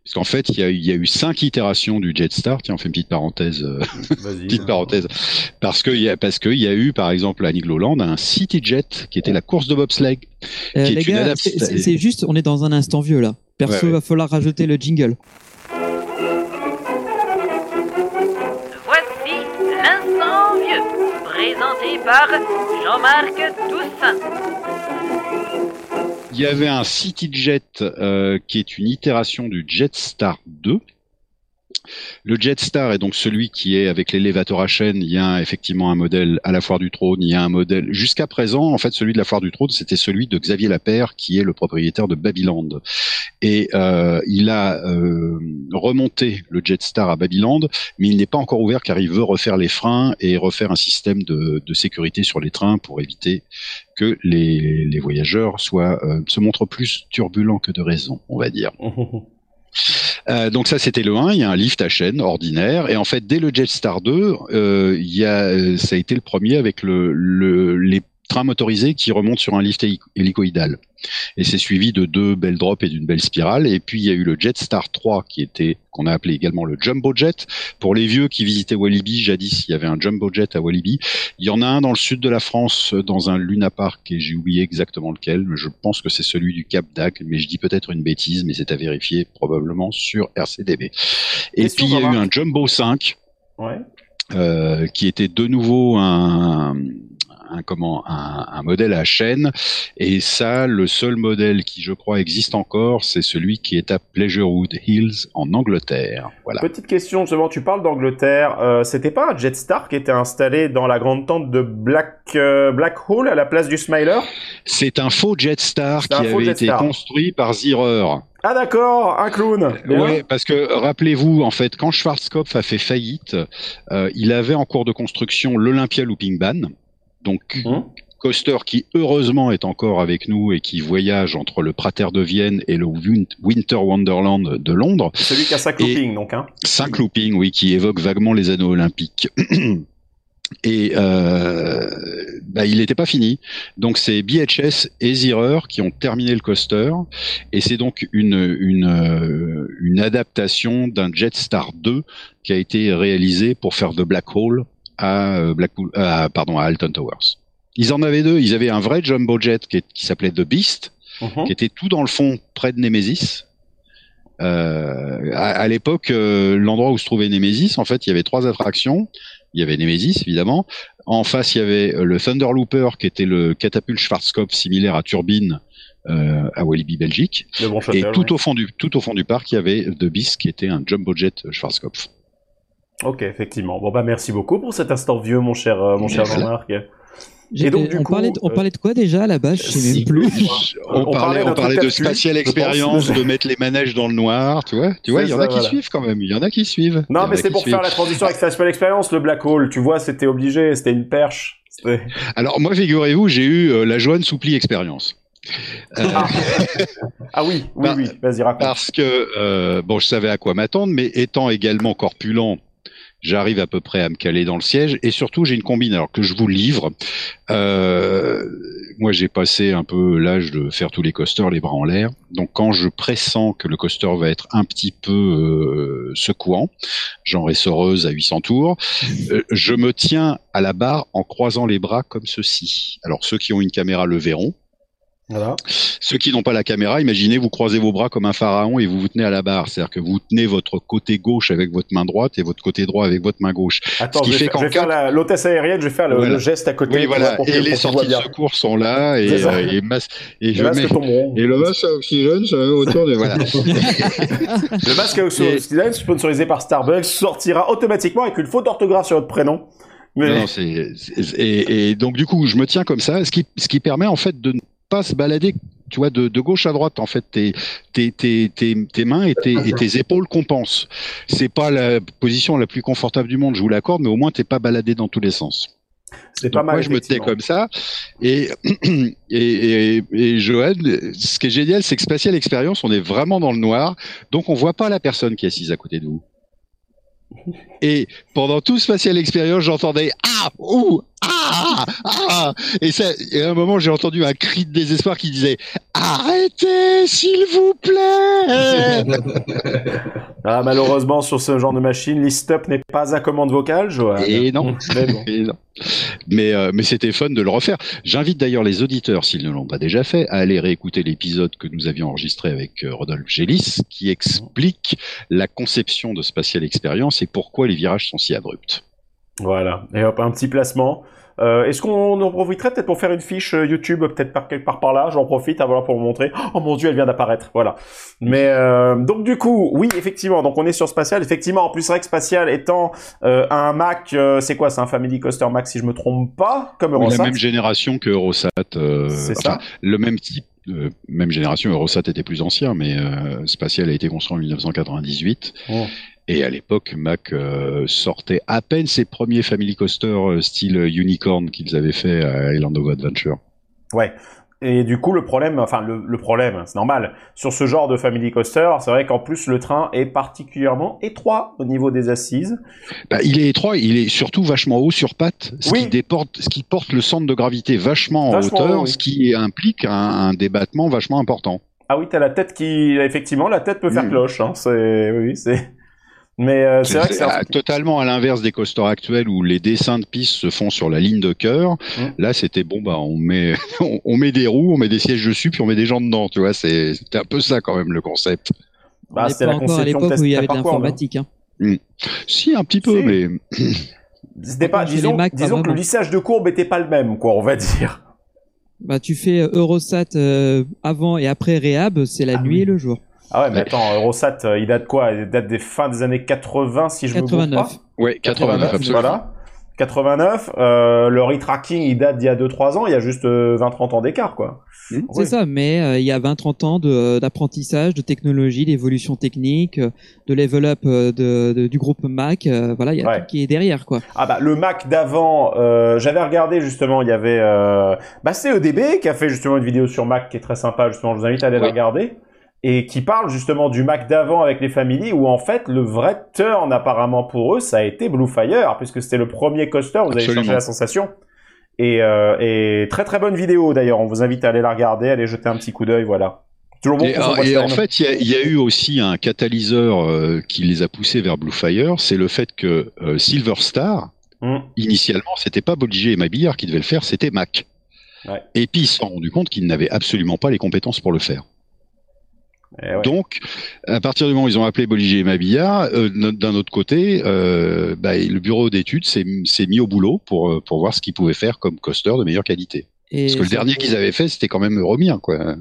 Parce qu'en fait, il y a, eu- il y a eu cinq itérations du Jetstar. Tiens, on fait une petite parenthèse, euh, (laughs) petite parenthèse, parce que il y a, parce que il y a eu, par exemple, à Nigloland, un CityJet qui était la course de bobsleigh. Euh, les gars, c'est- juste, on est dans un instant vieux là. Perso, Ouais, ouais. va falloir rajouter le jingle. Vieux. par Jean-Marc Toussaint. Il y avait un CityJet euh, qui est une itération du Jetstar 2. Le Jetstar est donc celui qui est avec l'élévateur à chaîne. Il y a effectivement un modèle à la foire du trône. Il y a un modèle jusqu'à présent. En fait, celui de la foire du trône, c'était celui de Xavier Lapère, qui est le propriétaire de Babyland. Et euh, il a euh, remonté le Jetstar à Babyland, mais il n'est pas encore ouvert car il veut refaire les freins et refaire un système de, sécurité sur les trains pour éviter que les, les voyageurs soient euh, se montrent plus turbulents que de raison, on va dire. (laughs) Euh, donc ça c'était le 1, il y a un lift à chaîne ordinaire. Et en fait dès le Jetstar 2, euh, il y a euh, ça a été le premier avec le, le les trains motorisés qui remontent sur un lift héli- hélicoïdal. Et c'est suivi de deux belles drops et d'une belle spirale. Et puis il y a eu le Jetstar 3 qui était qu'on a appelé également le Jumbo Jet. Pour les vieux qui visitaient Walibi, jadis il y avait un Jumbo Jet à Walibi. Il y en a un dans le sud de la France, dans un Luna Park, et j'ai oublié exactement lequel. mais Je pense que c'est celui du Cap d'Agde, mais je dis peut-être une bêtise, mais c'est à vérifier probablement sur RCDB. Et puis il y a eu un Jumbo 5 Ouais. euh, qui était de nouveau un, un comment un, un modèle à chaîne et ça le seul modèle qui je crois existe encore c'est celui qui est à Pleasurewood Hills en Angleterre voilà Petite question, justement, tu parles d'Angleterre. Euh, C'était pas un Jetstar qui était installé dans la grande tente de Black, euh, Black Hole à la place du Smiler? C'est un faux Jetstar qui avait été construit par Zierer Ah d'accord, un clown. Bien. Ouais, parce que rappelez-vous, en fait, quand Schwarzkopf a fait faillite, euh, il avait en cours de construction l'Olympia Looping Ban, donc Mhm. coaster qui heureusement est encore avec nous et qui voyage entre le Prater de Vienne et le Win- Winter Wonderland de Londres. Celui qui a sa looping, donc. Hein. Cinq loopings, oui, qui évoquent vaguement les anneaux olympiques. (clears throat) Et euh, bah, il n'était pas fini. Donc c'est BHS et Zierer qui ont terminé le coaster. Et c'est donc une, une, euh, une adaptation d'un Jetstar 2 qui a été réalisé pour faire de Black Hole à, euh, Blackpool, à, pardon, à Alton Towers. Ils en avaient deux. Ils avaient un vrai jumbo jet qui, s'appelait The Beast, Mhm. qui était tout dans le fond près de Nemesis. Euh, à à l'époque, euh, l'endroit où se trouvait Nemesis, en fait, il y avait trois attractions. Il y avait Nemesis, évidemment. En face, il y avait euh, le Thunder Looper, qui était le catapulte Schwarzkopf similaire à Turbine euh, à Walibi, Belgique. Bon Et tout ouais. au fond du tout au fond du parc, il y avait The Beast, qui était un jumbo jet Schwarzkopf. Ok, effectivement. Bon bah merci beaucoup pour cet instant vieux, mon cher, euh, mon cher. Jean-Marc. Et donc, du on, coup, parlait de, on euh, parlait de quoi déjà là-bas Je sais si- même plus. (laughs) On, On parlait on parlait de spatial je expérience, de mettre les manèges dans le noir, tu vois. Tu vois, il y en a qui voilà. suivent quand même. Il y en a qui suivent. Non mais c'est pour suivent. faire la transition avec Spatial Experience, le Black Hole. Tu vois, c'était obligé, c'était une perche. Alors moi, figurez-vous, j'ai eu euh, la Joanne Soupli expérience. Euh, Ah oui, oui, Bah, oui. Vas-y, raconte. parce que euh, bon, je savais à quoi m'attendre, mais étant également corpulent, j'arrive à peu près à me caler dans le siège, et surtout j'ai une combine. Alors que je vous livre, euh, moi j'ai passé un peu l'âge de faire tous les coasters les bras en l'air. Donc quand je pressens que le coaster va être un petit peu euh, secouant, genre essoreuse à 800 tours, euh, je me tiens à la barre en croisant les bras comme ceci. Alors ceux qui ont une caméra le verront. Voilà. Ceux qui n'ont pas la caméra, imaginez, vous croisez vos bras comme un pharaon et vous vous tenez à la barre. C'est-à-dire que vous tenez votre côté gauche avec votre main droite et votre côté droit avec votre main gauche. Attends, Ce qui je vais, fait faire, je vais faire cas- la- l'hôtesse aérienne, je vais faire le, Voilà. le geste à côté Oui, voilà. pour, que- Et les sorties de secours sont là et, euh, et, mas- et je Le masque mets. Et le masque à oxygène, ça va autour de voilà. (laughs) (laughs) Le masque à Et- oxygène, sponsorisé par Starbucks, sortira automatiquement avec une faute d'orthographe sur votre prénom. Mais Non, non, c'est, c'est- et, et donc du coup, je me tiens comme ça, ce qui, ce qui permet en fait de ne pas se balader, tu vois, de, de gauche à droite. En fait, tes, tes, tes, tes, tes mains et tes, et tes épaules compensent. C'est pas la position la plus confortable du monde, je vous l'accorde, mais au moins t'es pas baladé dans tous les sens. c'est pas mal. moi, je me tenais comme ça. Et, (clears throat) et, et, et Johan, ce qui est génial, c'est que Spatial Experience, on est vraiment dans le noir, donc on voit pas la personne qui est assise à côté de vous. Et pendant tout Spatial Experience, j'entendais ah ouh ah ah et ça et à un moment j'ai entendu un cri de désespoir qui disait arrêtez s'il vous plaît (laughs) Ah, malheureusement, sur ce genre de machine, l'e-stop n'est pas à commande vocale, Joël. et non (laughs) Mais bon. Et non. Mais, euh, mais c'était fun de le refaire. J'invite d'ailleurs les auditeurs, s'ils ne l'ont pas déjà fait, à aller réécouter l'épisode que nous avions enregistré avec euh, Rodolphe Gélis, qui explique la conception de Spatial Experience et pourquoi les virages sont si abrupts. Voilà. Et hop, un petit placement. Euh, Est-ce qu'on en profiterait peut-être pour faire une fiche euh, YouTube, peut-être par quelque part par là? J'en profite, ah, voilà, pour vous montrer. Oh mon dieu, elle vient d'apparaître. Voilà. Mais euh, donc du coup, oui, effectivement. Donc on est sur Spatial. Effectivement, en plus, Rex Spatial étant euh, un Mac, euh, c'est quoi? C'est un Family Coaster Mac, si je me trompe pas, comme Oui, Eurosat. la même génération que Eurosat. euh, C'est enfin, ça. Le même type, euh, même génération. Eurosat était plus ancien, mais euh, Spatial a été construit en 1998. Oh. Et à l'époque, Mac euh, sortait à peine ses premiers Family Coaster euh, style Unicorn qu'ils avaient fait à Island of Adventure. Ouais. Et du coup, le problème, enfin le, le problème, c'est normal. Sur ce genre de Family Coaster, c'est vrai qu'en plus le train est particulièrement étroit au niveau des assises. Bah, il est étroit, il est surtout vachement haut sur pattes, ce, Oui. qui déporte, ce qui porte le centre de gravité vachement en hauteur, haut, oui. ce qui implique un, un débattement vachement important. Ah oui, t'as la tête qui, effectivement, la tête peut faire Mm. cloche. Hein. C'est, oui, c'est. Mais euh, c'est vrai que c'est. un- ah, totalement à l'inverse des coasters actuels où les dessins de pistes se font sur la ligne de cœur. Mm. Là, c'était bon, bah on met, (laughs) on, on met des roues, on met des sièges dessus, puis on met des gens dedans. Tu vois, c'est c'était un peu ça quand même le concept. Bah, pas la encore à l'époque où il y avait de hein. l'informatique. Hein. Si un petit peu, Si. mais (clears throat) C'était pas, disons, Mac, pas disons que le lissage de courbe était pas le même, quoi, on va dire. Bah, tu fais euh, Eurosat euh, avant et après Réhab, c'est la Ah nuit oui. et le jour. Ah ouais, mais attends, Eurosat, euh, il date quoi? Il date des fins des années 80, si je me trompe 89. pas. ouais, 89 absolument. Voilà. 89, euh, le retracking, il date d'il y a 2-3 ans, il y a juste euh, 20-30 ans d'écart, quoi. Hmm. C'est Oui. ça, mais euh, il y a 20-30 ans de, euh, d'apprentissage, de technologie, d'évolution technique, euh, de level up euh, de, de- du groupe Mac. euh, voilà, il y a Ouais. tout qui est derrière, quoi. Ah bah le Mac d'avant, euh, j'avais regardé justement, il y avait euh, bah c'est EDB qui a fait justement une vidéo sur Mac qui est très sympa justement, je vous invite à aller la regarder et qui parle justement du Mac d'avant avec les familles où en fait le vrai turn apparemment pour eux ça a été Bluefire puisque c'était le premier coaster, vous avez cherché la sensation. Et, euh, et très très bonne vidéo d'ailleurs, on vous invite à aller la regarder, aller jeter un petit coup d'œil, voilà. Toujours bon Et, ah, et en fait, il y a, il y a eu aussi un catalyseur euh, qui les a poussés vers Bluefire, c'est le fait que euh, Silver Star, Hmm. initialement, c'était pas Bolliger et Mabillard qui devaient le faire, c'était Mac. Ouais. Et puis ils se sont rendus compte qu'ils n'avaient absolument pas les compétences pour le faire. Eh ouais. Donc, à partir du moment où ils ont appelé Bolliger et Mabillard, euh, d'un autre côté, euh, bah, le bureau d'études s'est mis au boulot pour, euh, pour voir ce qu'ils pouvaient faire comme coaster de meilleure qualité. Et Parce que le dernier qu'ils avaient fait, c'était quand même Euromir, quoi.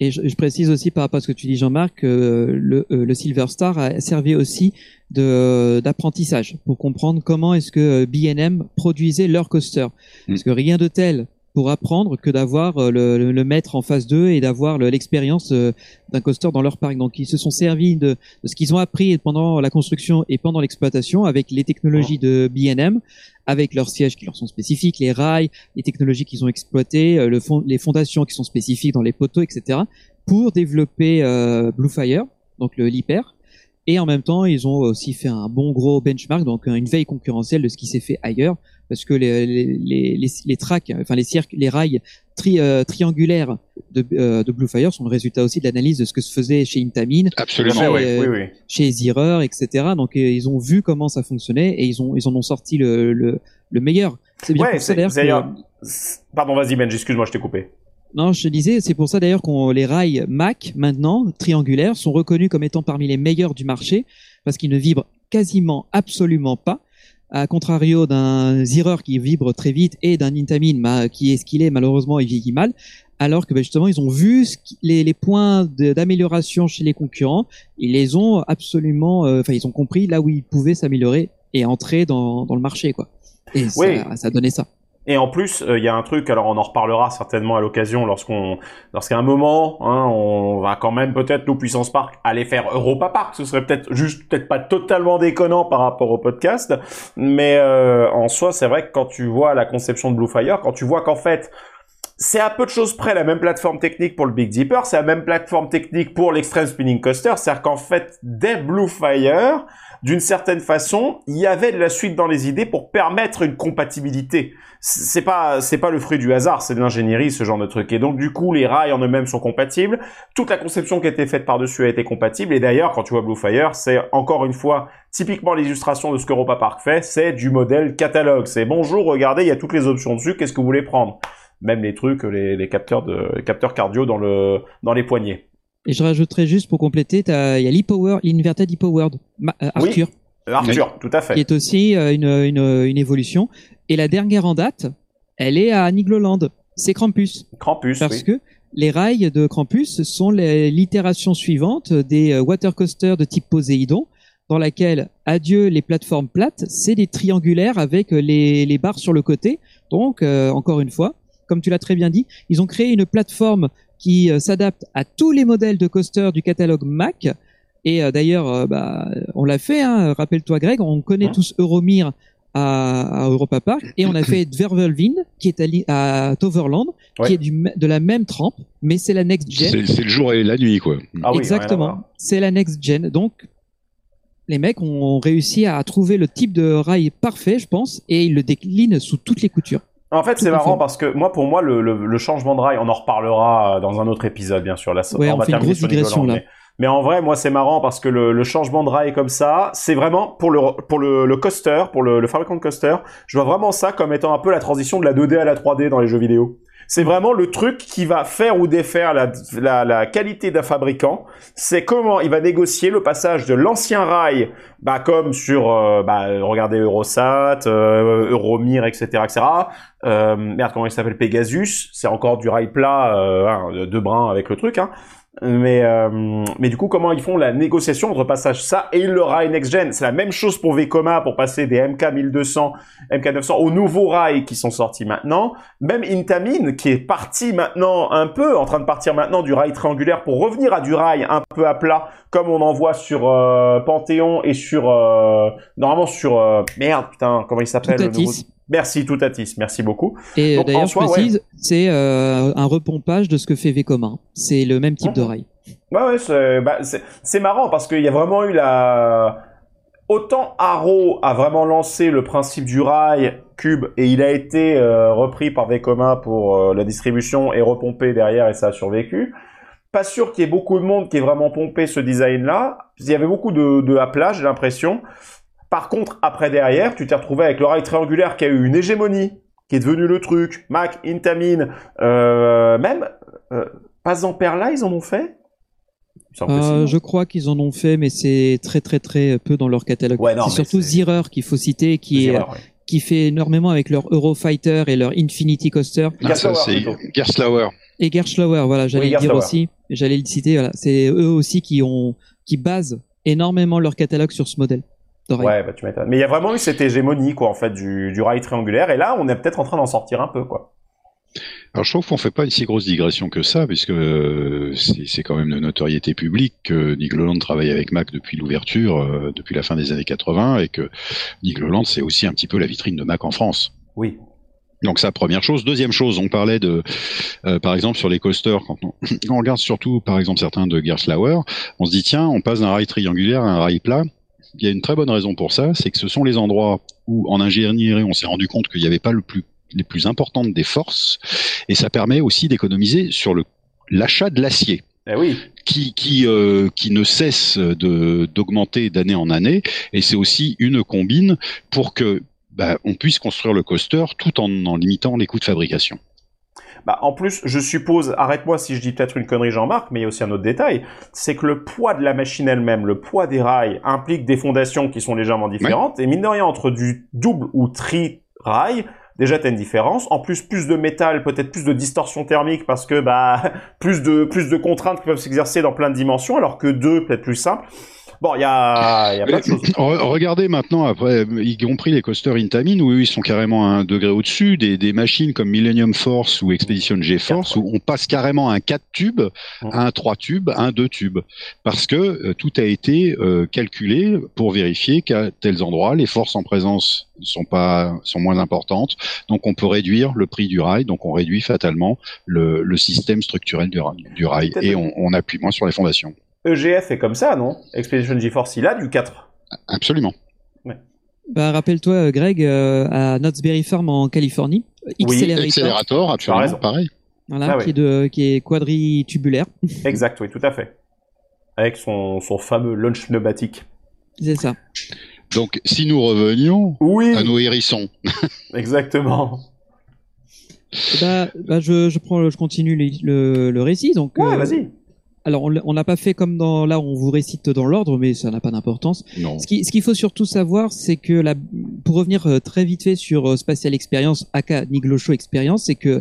Et je, je précise aussi par rapport à ce que tu dis, Jean-Marc, que le, euh, le Silver Star a servi aussi d'apprentissage pour comprendre comment est-ce que euh, B&M produisait leur coaster. Parce que rien de tel pour apprendre que d'avoir euh, le, le, le maître en face d'eux et d'avoir le- l'expérience euh, d'un coaster dans leur parc. Donc ils se sont servis de, de ce qu'ils ont appris pendant la construction et pendant l'exploitation avec les technologies de B&M, avec leurs sièges qui leur sont spécifiques, les rails, les technologies qu'ils ont exploitées, euh, le fond, les fondations qui sont spécifiques dans les poteaux, etc. pour développer euh, Bluefire, donc le l'hyper. Et en même temps, ils ont aussi fait un bon gros benchmark, donc euh, une veille concurrentielle de ce qui s'est fait ailleurs, parce que les, les, les, les, tracks, enfin les cirques, les rails tri, euh, triangulaires de, euh, de Bluefire sont le résultat aussi de l'analyse de ce que se faisait chez Intamin, Absolument. Chez, oui, euh, oui, oui. chez Zirer, etc. Donc euh, ils ont vu comment ça fonctionnait et ils ont ils en ont sorti le le, le meilleur. C'est bien Ouais, pour ça c'est- d'ailleurs. Pardon, vas-y Ben, excuse-moi, je t'ai coupé. Non, je te disais, c'est pour ça d'ailleurs qu'on les rails Mac maintenant triangulaires sont reconnus comme étant parmi les meilleurs du marché parce qu'ils ne vibrent quasiment absolument pas. À contrario d'un Zirer qui vibre très vite et d'un Intamin ma- qui est ce qu'il est malheureusement il vieillit mal. Alors que ben, justement ils ont vu les, les points d'amélioration chez les concurrents, ils les ont absolument, euh, enfin ils ont compris là où ils pouvaient s'améliorer et entrer dans, dans le marché quoi. Et ça, Oui. ça a donné ça. Et en plus, euh, il y a un truc, alors on en reparlera certainement à l'occasion lorsqu'on, lorsqu'à un moment, hein, on va quand même peut-être nous Puissance Park aller faire Europa Park. Ce serait peut-être juste, peut-être pas totalement déconnant par rapport au podcast, mais euh, en soi, c'est vrai que quand tu vois la conception de Bluefire, quand tu vois qu'en fait c'est à peu de choses près la même plateforme technique pour le Big Dipper, c'est la même plateforme technique pour l'Extreme Spinning Coaster, c'est-à-dire qu'en fait, dès Bluefire, d'une certaine façon, il y avait de la suite dans les idées pour permettre une compatibilité. C'est pas, c'est pas le fruit du hasard, c'est de l'ingénierie, ce genre de truc. Et donc, du coup, les rails en eux-mêmes sont compatibles. Toute la conception qui a été faite par-dessus a été compatible. Et d'ailleurs, quand tu vois Bluefire, c'est encore une fois, typiquement l'illustration de ce que Europa Park fait, c'est du modèle catalogue. C'est bonjour, regardez, il y a toutes les options dessus, qu'est-ce que vous voulez prendre? Même les trucs, les, les capteurs de, les capteurs cardio dans le, dans les poignets. Et je rajouterais juste pour compléter, t'as- il y a l'e-power, l'inverted e-powered, euh, Oui. Arthur, Euh, Arthur, tout à qui fait. est aussi euh, une, une, une évolution. Et la dernière en date, elle est à Nigloland. C'est Krampus. Krampus, Parce oui. que les rails de Krampus sont les- l'itération suivante des euh, water coasters de type Poséidon, dans laquelle, adieu les plateformes plates, c'est des triangulaires avec les, les barres sur le côté. Donc, euh, encore une fois, comme tu l'as très bien dit, ils ont créé une plateforme qui euh, s'adapte à tous les modèles de coasters du catalogue Mac. Et euh, d'ailleurs, euh, bah, on l'a fait, hein, rappelle-toi Greg, on connaît tous Euromir à, à Europa Park, et on a fait (clears throat) Vervelvin, qui est à, Toverland, Ouais. qui est du, de la même trempe, mais c'est la next gen. C'est le jour et la nuit, quoi. Ah oui. Exactement, c'est la next gen. Donc, les mecs ont réussi à trouver le type de rail parfait, je pense, et ils le déclinent sous toutes les coutures. En fait, c'est marrant fait. parce que moi, pour moi, le, le, le changement de rail, on en reparlera euh, dans un autre épisode, bien sûr. Là, Ouais, on va fait une grosse digression, là. Mais, mais en vrai, moi, c'est marrant parce que le, le changement de rail comme ça, c'est vraiment pour le pour le, le coaster, pour le, le fabricant de coaster, je vois vraiment ça comme étant un peu la transition de la 2D à la 3D dans les jeux vidéo. C'est vraiment le truc qui va faire ou défaire la, la, la qualité d'un fabricant. C'est comment il va négocier le passage de l'ancien rail, bah comme sur, euh, bah regardez Eurosat, euh, Euromir, etc., etc. Euh, merde, comment il s'appelle? Pegasus C'est encore du rail plat, euh, hein, de brin avec le truc. Hein. Mais euh, mais du coup, comment ils font la négociation entre passage ça et le rail next gen? C'est la même chose pour Vekoma pour passer des MK 1200, MK 900 aux nouveaux rails qui sont sortis maintenant. Même Intamin qui est parti maintenant un peu, en train de partir maintenant du rail triangulaire pour revenir à du rail un peu à plat, comme on en voit sur euh, Panthéon et sur euh, normalement sur euh, merde putain comment il s'appelle le nouveau- Merci Toutatis, merci beaucoup. Et en d'ailleurs, je ouais. précise, c'est euh, un repompage de ce que fait Vekoma. C'est le même type de Mhm. rail. Ouais, ouais, c'est bah, c'est- marrant parce qu'il y a vraiment eu la. Autant Arrow a vraiment lancé le principe du rail cube et il a été euh, repris par Vekoma pour euh, la distribution et repompé derrière et ça a survécu. Pas sûr qu'il y ait beaucoup de monde qui ait vraiment pompé ce design-là. Il y avait beaucoup de, de j'ai l'impression. Par contre, après derrière, tu t'es retrouvé avec le rail triangulaire qui a eu une hégémonie, qui est devenu le truc. Mac, Intamin, euh, même euh, pas là, ils en ont fait? Euh, je crois qu'ils en ont fait, mais c'est très très très peu dans leur catalogue. Ouais, non, c'est surtout Zirer qu'il faut citer, qui, est, Zero, ouais. qui fait énormément avec leur Eurofighter et leur Infinity Coaster. Ah, ça, Gerslauer. Et Gerslauer, voilà, j'allais Oui, le dire aussi. J'allais le citer, voilà. C'est eux aussi qui ont, qui basent énormément leur catalogue sur ce modèle. Ouais, bah tu m'étonnes. Mais il y a vraiment eu cette hégémonie, quoi, en fait, du, du rail triangulaire. Et là, on est peut-être en train d'en sortir un peu, quoi. Alors je trouve qu'on fait pas une si grosse digression que ça, puisque euh, c'est c'est quand même de notoriété publique que Nick Leland travaille avec Mac depuis l'ouverture, euh, depuis la fin des années 80, et que Nick Leland c'est aussi un petit peu la vitrine de Mac en France. Oui. Donc ça, première chose. Deuxième chose, on parlait de, euh, par exemple, sur les coasters, quand on, quand (coughs) on regarde surtout, par exemple, certains de Gerslauer, on se dit, tiens, on passe d'un rail triangulaire à un rail plat. Il y a une très bonne raison pour ça, c'est que ce sont les endroits où, en ingénierie, on s'est rendu compte qu'il n'y avait pas le plus, les plus importantes des forces, et ça permet aussi d'économiser sur le l'achat de l'acier Eh oui. qui qui euh, qui ne cesse d'augmenter d'année en année et c'est aussi une combine pour que bah, on puisse construire le coaster tout en, en limitant les coûts de fabrication. Bah, en plus, je suppose, arrête-moi si je dis peut-être une connerie, Jean-Marc, mais il y a aussi un autre détail, c'est que le poids de la machine elle-même, le poids des rails, implique des fondations qui sont légèrement différentes, et mine de rien, entre du double ou tri-rail, déjà t'as une différence. En plus, plus de métal, peut-être plus de distorsion thermique, parce que, bah, (laughs) plus de, plus de contraintes qui peuvent s'exercer dans plein de dimensions, alors que deux, peut-être plus simple. Bon, il y a, y a plein de choses. Re- Regardez maintenant, après, y compris les coasters Intamin, où eux, ils sont carrément à un degré au-dessus, des, des machines comme Millennium Force ou Expedition GeForce, où on passe carrément à un 4 tubes, à un 3 tubes, à un 2 tubes. Parce que euh, tout a été euh, calculé pour vérifier qu'à tels endroits, les forces en présence sont pas sont moins importantes, donc on peut réduire le prix du rail, donc on réduit fatalement le, le système structurel du, ra- du rail et on, on appuie moins sur les fondations. EGF est comme ça, non? Expedition GeForce, il a du 4. Absolument. Bah, rappelle-toi, euh, Greg, euh, à Knott's Berry Farm en Californie, Oui, Accelerator, Accélérateur, absolument, raison. pareil. voilà, Ah ouais. qui, est de, qui est quadritubulaire. (laughs) Exact, oui, tout à fait. Avec son, son fameux launch pneumatique. C'est ça. Donc, si nous revenions Oui, à nos hérissons, (laughs) exactement. Bah, bah, je, je prends, je continue le, le, le récit. Donc, Ouais, euh, vas-y. Alors on n'a pas fait comme dans là, on vous récite dans l'ordre, mais ça n'a pas d'importance. Ce qui- ce qu'il faut surtout savoir, c'est que la, pour revenir euh, très vite fait sur euh, Spatial Experience, aka Niglo Show Experience, c'est que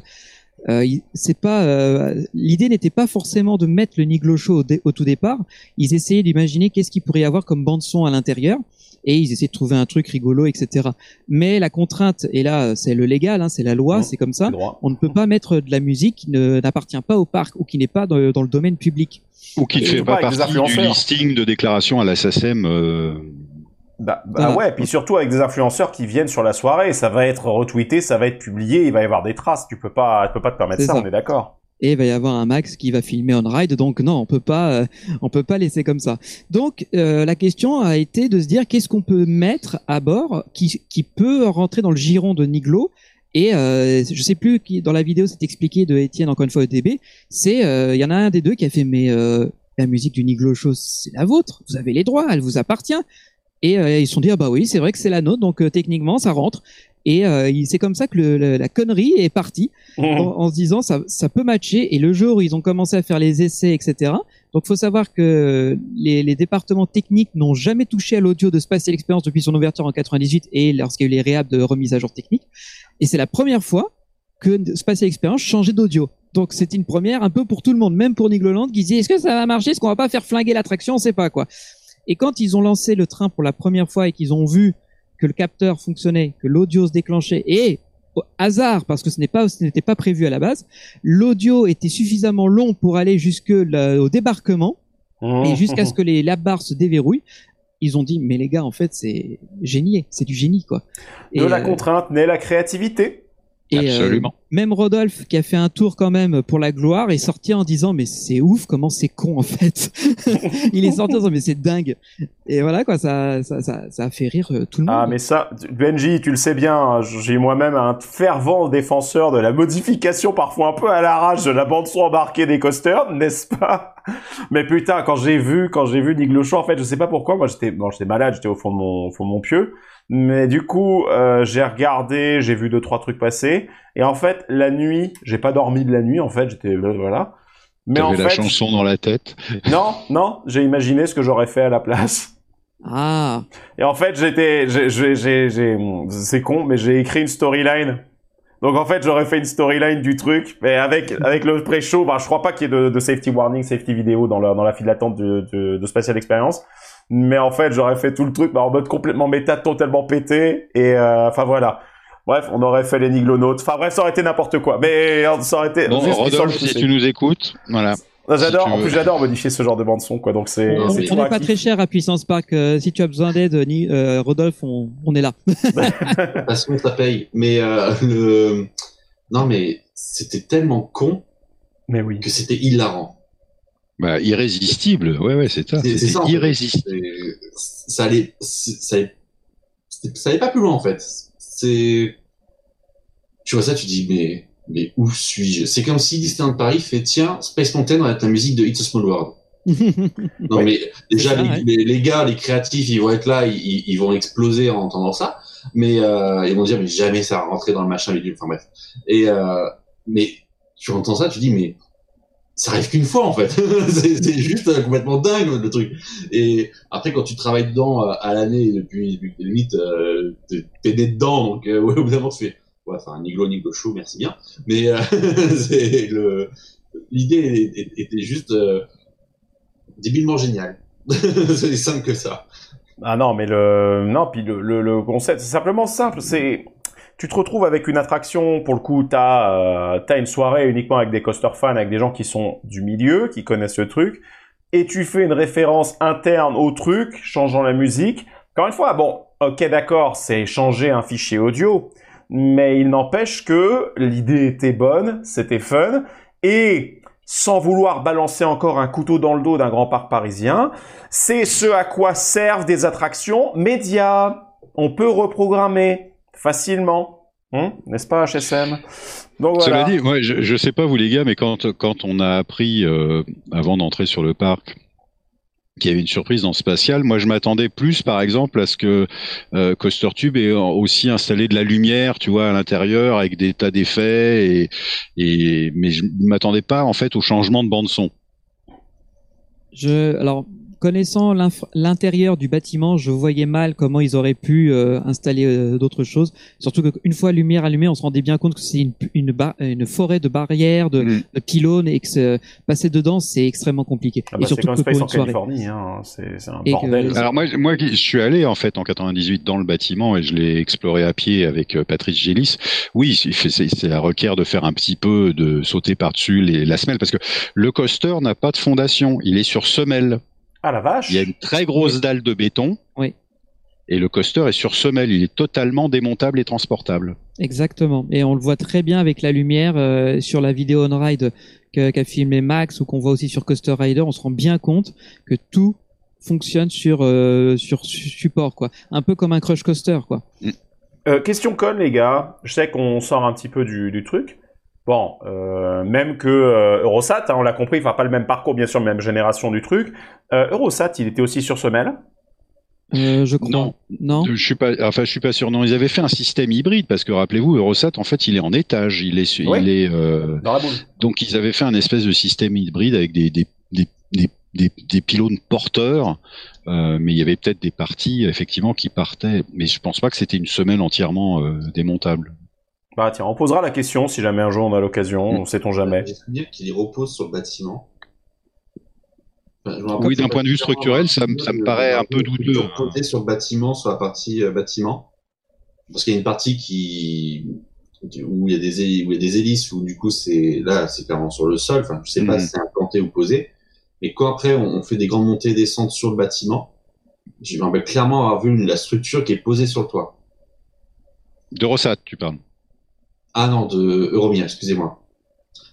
euh, c'est pas euh, l'idée n'était pas forcément de mettre le Niglo Show au, au tout départ. Ils essayaient d'imaginer qu'est-ce qu'il pourrait y avoir comme bande son à l'intérieur et ils essayaient de trouver un truc rigolo, etc. Mais la contrainte, et là c'est le légal, hein, c'est la loi, Mmh, c'est comme ça. On ne peut pas mettre de la musique qui n'appartient pas au parc ou qui n'est pas dans, dans le domaine public. Ou qui ne fait pas des partie du listing de déclaration à la SACEM. euh, Bah, bah ouais, puis surtout avec des influenceurs qui viennent sur la soirée, ça va être retweeté, ça va être publié, il va y avoir des traces. Tu peux pas, tu peux pas te permettre ça. on est d'accord. Et il va y avoir un Max qui va filmer on ride donc non on peut pas euh, on peut pas laisser comme ça. Donc euh, la question a été de se dire qu'est-ce qu'on peut mettre à bord qui qui peut rentrer dans le giron de Niglo. Et euh, je sais plus qui dans la vidéo c'est expliqué de Étienne encore une fois EDB c'est euh, il y en a un des deux qui a fait mais euh, la musique du Niglo Show c'est la vôtre. Vous avez les droits elle vous appartient. Et euh, ils se sont dit ah bah oui c'est vrai que c'est la nôtre. Donc techniquement ça rentre et euh, c'est comme ça que le- la connerie est partie en, en se disant ça, ça peut matcher. Et le jour où ils ont commencé à faire les essais, etc. Donc, faut savoir que les, les départements techniques n'ont jamais touché à l'audio de Spatial Experience depuis son ouverture en 98 et lorsqu'il y a eu les réhab de remise à jour technique. Et c'est la première fois que Spatial Experience changeait d'audio. Donc, c'était une première un peu pour tout le monde, même pour Nigloland, qui disait est-ce que ça va marcher, est-ce qu'on va pas faire flinguer l'attraction, on sait pas quoi. Et quand ils ont lancé le train pour la première fois et qu'ils ont vu que le capteur fonctionnait, que l'audio se déclenchait et au hasard, parce que ce n'est pas, ce n'était pas prévu à la base, l'audio était suffisamment long pour aller jusque au débarquement et jusqu'à ce que les lab bars se déverrouillent. Ils ont dit, mais les gars, en fait, c'est génial, c'est du génie, quoi. de la euh, contrainte naît la créativité. Et, euh, Absolument. même Rodolphe, qui a fait un tour quand même pour la gloire, est sorti en disant mais c'est ouf comment c'est con en fait. (laughs) il est sorti en disant mais c'est dingue. Et voilà quoi, ça, ça, ça, ça a fait rire euh, tout le monde. Ah, mais ça, Benji, tu le sais bien, j'ai moi-même un fervent défenseur de la modification parfois un peu à l'arrache de la bande son embarquée des coasters, n'est-ce pas? Mais putain, quand j'ai vu, quand j'ai vu Show, en fait, je sais pas pourquoi, moi j'étais, bon, j'étais malade, j'étais au fond de mon, au fond de mon pieu, mais du coup, euh, j'ai regardé, j'ai vu deux trois trucs passer, et en fait, la nuit, j'ai pas dormi de la nuit, en fait, j'étais, euh, voilà. Mais en T'avais la fait, chanson dans la tête. (laughs) non, non, j'ai imaginé ce que j'aurais fait à la place. Ah, Et en fait, j'étais, j'ai, j'ai, j'ai, j'ai- c'est con, mais j'ai écrit une storyline. Donc en fait, j'aurais fait une storyline du truc, mais avec avec le pré-show, bah, je crois pas qu'il y ait de, de safety warning, safety vidéo dans la dans la file d'attente de, de, de Spatial Experience. Mais en fait, j'aurais fait tout le truc bah, en mode complètement méta, totalement pété. Et euh, enfin voilà. Bref, on aurait fait les Niglonautes. Enfin bref, ça aurait été n'importe quoi. Mais euh, ça aurait été. Bon, juste Rodolphe, si tu nous écoutes, voilà. J'adore. si En plus, j'adore modifier ce genre de bande son, quoi. Donc c'est. On n'est pas actif. très cher à Puissance Park. euh, si tu as besoin d'aide, ni euh, Rodolphe, on, on est là. (laughs) De toute façon, ça paye. Mais euh, le... non, mais c'était tellement con Mais oui. que c'était hilarant. Bah, irrésistible. Ouais, ouais, c'est ça. C'est- irrésistible. C'est- Ça allait, ça allait, c'était- ça allait pas plus loin en fait. C'est, tu vois ça, tu dis mais mais où suis-je? C'est comme si Disneyland Paris fait tiens Space Mountain va être la musique de It's a Small World. (laughs) Non Ouais. mais déjà ça, les, ouais. les, les gars, les créatifs, ils vont être là, ils, ils- ils vont exploser en entendant ça, mais euh, ils vont dire mais jamais ça va rentrer dans le machin bidule. Enfin bref. Et euh, mais tu entends ça, tu dis mais ça arrive qu'une fois en fait. (laughs) c'est juste euh, complètement dingue le truc. Et après quand tu travailles dedans euh, à l'année depuis, depuis limite euh, t'es- né dedans, donc euh, (laughs) ouais, au bout d'un moment tu fais ouais enfin Niglo Niglo Show, merci bien. Mais euh, (laughs) l'idée était juste euh, débilement géniale. c'est simple que ça. Ah non, mais le non, puis le, le, le concept, c'est simplement simple. C'est tu te retrouves avec une attraction. Pour le coup, t'as euh, t'as une soirée uniquement avec des coaster fans, avec des gens qui sont du milieu, qui connaissent le truc, et tu fais une référence interne au truc, changeant la musique. Encore une fois, bon, ok, d'accord, c'est changer un fichier audio, mais il n'empêche que l'idée était bonne, c'était fun, et sans vouloir balancer encore un couteau dans le dos d'un grand parc parisien, c'est ce à quoi servent des attractions médias. On peut reprogrammer facilement, Hein n'est-ce pas HSM Donc voilà. Cela dit, moi, je, je sais pas vous les gars, mais quand, quand on a appris, euh, avant d'entrer sur le parc, qu'il y avait une surprise dans Spatial, moi je m'attendais plus par exemple à ce que euh, Coaster Tube ait aussi installé de la lumière, tu vois, à l'intérieur avec des tas d'effets, et, et, mais je m'attendais pas en fait au changement de bande son. Je, alors, connaissant l'inf- l'intérieur du bâtiment, je voyais mal comment ils auraient pu euh, installer euh, d'autres choses. Surtout qu'une fois la lumière allumée, on se rendait bien compte que c'est une, une, ba- une forêt de barrières, de, Mm. de pylônes, et que se- passer dedans, c'est extrêmement compliqué. Ah et bah, c'est surtout que Space pour en une soirée. Californie, hein. c'est c'est un Et bordel. Alors, Alors moi, je- moi, je suis allé en fait en 98 dans le bâtiment et je l'ai exploré à pied avec euh, Patrice Gélis. Oui, c'est- c'est c'est- ça requiert de faire un petit peu de sauter par-dessus les- la semelle parce que le coaster n'a pas de fondation, il est sur semelle. Ah la vache Il y a une très grosse dalle de béton. Oui. Et le coaster est sur semelle, il est totalement démontable et transportable. Exactement. Et on le voit très bien avec la lumière euh, sur la vidéo on ride qu'a filmé Max ou qu'on voit aussi sur Coaster Rider. On se rend bien compte que tout fonctionne sur euh, sur su- support quoi. Un peu comme un crush coaster quoi. Euh, question con, les gars. Je sais qu'on sort un petit peu du, du truc. Bon, euh, même que euh, Eurosat, hein, on l'a compris, enfin pas le même parcours, bien sûr, même génération du truc. Euh, Eurosat, il était aussi sur semelle. Euh, je crois. Non. Non. Je suis pas, enfin, je suis pas sûr. Non, ils avaient fait un système hybride parce que rappelez-vous, Eurosat, en fait, il est en étage. Il est, Ouais. il est, euh, Dans la boule. donc ils avaient fait un espèce de système hybride avec des des des des, des, des pylônes porteurs, euh, mais il y avait peut-être des parties effectivement qui partaient. Mais je pense pas que c'était une semelle entièrement euh, démontable. Bah tiens, on posera la question si jamais un jour on a l'occasion, Mm. sait-on jamais. J'ai souvenir qu'il y repose sur le bâtiment. Enfin, Oui, d'un point de vue structurel, ça me- ça me paraît un peu douteux. Ils ont posé sur le bâtiment, sur la partie euh, bâtiment. Parce qu'il y a une partie qui où il y a des hélices, où il y a des hélices où du coup c'est là c'est clairement sur le sol. Enfin, je sais pas Mhm. si c'est implanté ou posé. Mais quand après on on fait des grandes montées et descentes sur le bâtiment, je me rappelle clairement avoir vu la structure qui est posée sur le toit. D'Eurosat, tu parles. Ah non, de Euromir, excusez-moi.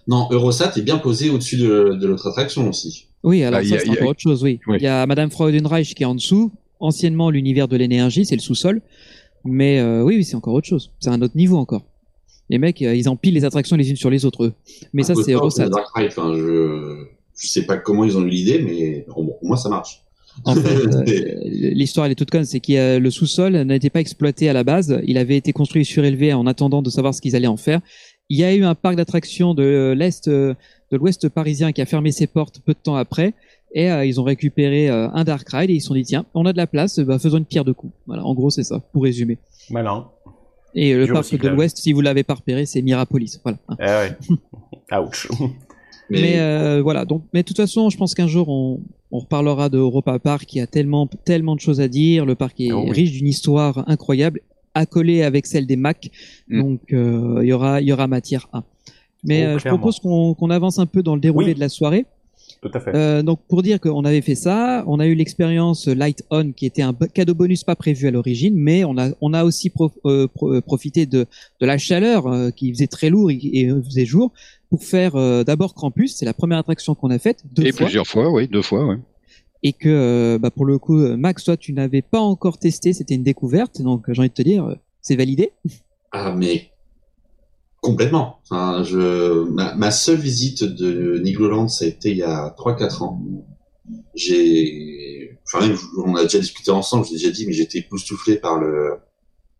Non, Eurosat est bien posé au-dessus de, de l'autre attraction aussi. Oui, alors Bah, y ça c'est encore autre chose, oui. Oui. Il y a Madame Freudenreich qui est en dessous, anciennement l'univers de l'énergie, c'est le sous-sol. Mais euh, oui, oui, c'est encore autre chose. C'est un autre niveau encore. Les mecs, euh, ils empilent les attractions les unes sur les autres, eux. Mais ça, Un peu c'est Eurosat. Dark Ride, Enfin, je, je sais pas comment ils ont eu l'idée, mais au moins, ça marche. En fait, (laughs) euh, l'histoire elle est toute conne, c'est que le sous-sol n'était pas exploité à la base. Il avait été construit surélevé en attendant de savoir ce qu'ils allaient en faire. Il y a eu un parc d'attractions de l'est, euh, de l'ouest parisien qui a fermé ses portes peu de temps après. Et euh, ils ont récupéré euh, un dark ride et ils se sont dit tiens, on a de la place, bah, faisons une pierre de coups. Voilà, en gros c'est ça, pour résumer. Malin. Et euh, le parc de l'ouest, si vous l'avez pas repéré, c'est Mirapolis. Voilà. Eh ouais. Ouch. (laughs) Mais, Mais euh, voilà, donc, mais de toute façon, je pense qu'un jour on, on reparlera de Europa Park qui a tellement, tellement de choses à dire. Le parc est Oh oui. riche d'une histoire incroyable, accolée avec celle des Mac. Mm. Donc euh, il y aura, il y aura matière à. Mais Oh, euh, je propose qu'on qu'on avance un peu dans le déroulé Oui. de la soirée. Tout à fait. Euh, donc pour dire qu'on avait fait ça, on a eu l'expérience Light On qui était un cadeau bonus pas prévu à l'origine, mais on a on a aussi euh, pro- euh, profité de de la chaleur euh, qui faisait très lourd et, et faisait jour pour faire euh, d'abord Krampus, c'est la première attraction qu'on a faite deux et fois, plusieurs fois, oui, deux fois, ouais. et que euh, bah, pour le coup euh, Max toi tu n'avais pas encore testé, c'était une découverte, donc euh, j'ai envie de te dire c'est validé. ah, mais complètement. Enfin, je, ma, ma seule visite de Nigloland, ça a été il y a 3-4 ans. J'ai, enfin, même, on a déjà discuté ensemble, j'ai déjà dit, mais j'étais époustouflé par le,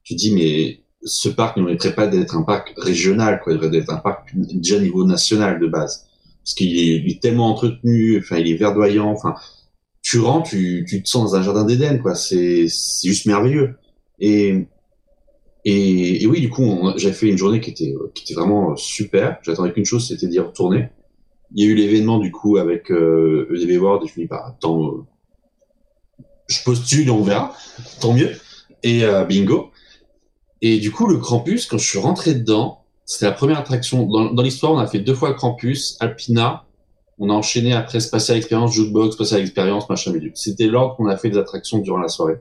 je dis, mais ce parc ne mériterait pas d'être un parc régional, quoi. Il devrait être un parc déjà niveau national de base. Parce qu'il est, tellement entretenu, enfin, il est verdoyant, enfin, tu rentres, tu, te sens dans un jardin d'Éden, quoi. C'est, juste merveilleux. Et, et, oui, du coup, on- j'ai fait une journée qui était, qui était vraiment super. J'attendais qu'une chose, c'était d'y retourner. Il y a eu l'événement, du coup, avec euh, EDB World, et je me dis, bah, attends, euh, je postule, on verra. Tant mieux. Et euh, bingo. Et du coup, le Krampus, quand je suis rentré dedans, c'était la première attraction. Dans, dans l'histoire, on a fait deux fois Krampus, Alpina. On a enchaîné après Spatial Experience, Jukebox, Spatial Experience, machin, mais C'était l'ordre qu'on a fait des attractions durant la soirée.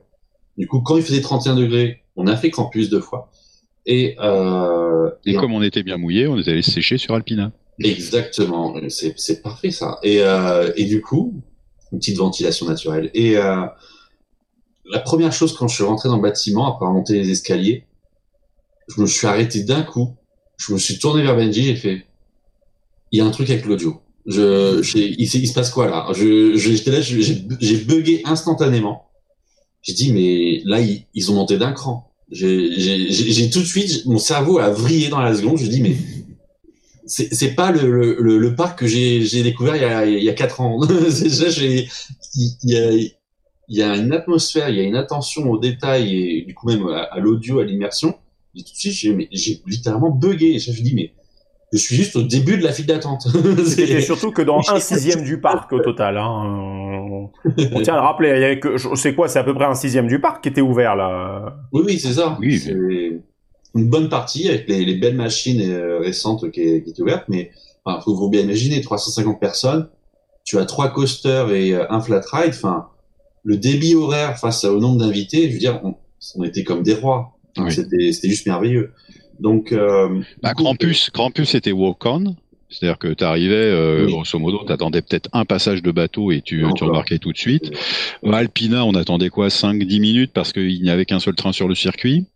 Du coup, quand il faisait 31 degrés, on a fait Krampus deux fois. Et, euh, Et et comme on était bien mouillé, on est allé sécher sur Alpina. Exactement, c'est c'est parfait ça. Et euh, et du coup, une petite ventilation naturelle. Et euh, la première chose quand je suis rentré dans le bâtiment après avoir monté les escaliers, je me suis arrêté d'un coup. Je me suis tourné vers Benji, j'ai fait, il y a un truc avec l'audio. Je, il, il se passe quoi là Je, j'étais là, j'ai bugué instantanément. J'ai dit mais là ils, ont monté d'un cran. J'ai tout de suite, mon cerveau a vrillé dans la seconde. Je dis mais c'est pas le, le, le, parc que j'ai découvert il y a il y a quatre ans. (laughs) Déjà il il y a il y a une atmosphère, il y a une attention au détail et du coup même à l'audio, à l'immersion. Et tout de suite j'ai j'ai littéralement bugué. Et je me dis mais je suis juste au début de la file d'attente. (laughs) Et surtout que dans (laughs) un sixième du parc au total. Hein. On on tient à le rappeler. il y avait que- je- C'est quoi C'est à peu près un sixième du parc qui était ouvert là. Oui, oui, c'est ça. Oui, c'est une bonne partie avec les, les belles machines euh, récentes qui est, qui est ouverte, mais enfin, faut, bien imaginer 350 personnes. Tu as trois coasters et euh, un flat ride. Enfin, le débit horaire face au nombre d'invités, je veux dire, on, on était comme des rois. Oui. C'était, juste merveilleux. Donc, euh, Bah, coup, Krampus, Krampus c'était walk-on. C'est-à-dire que tu arrivais, euh, Oui. grosso modo, tu attendais peut-être un passage de bateau et tu, tu embarquais tout de suite. Alpina, on attendait quoi 5-10 minutes parce qu'il n'y avait qu'un seul train sur le circuit?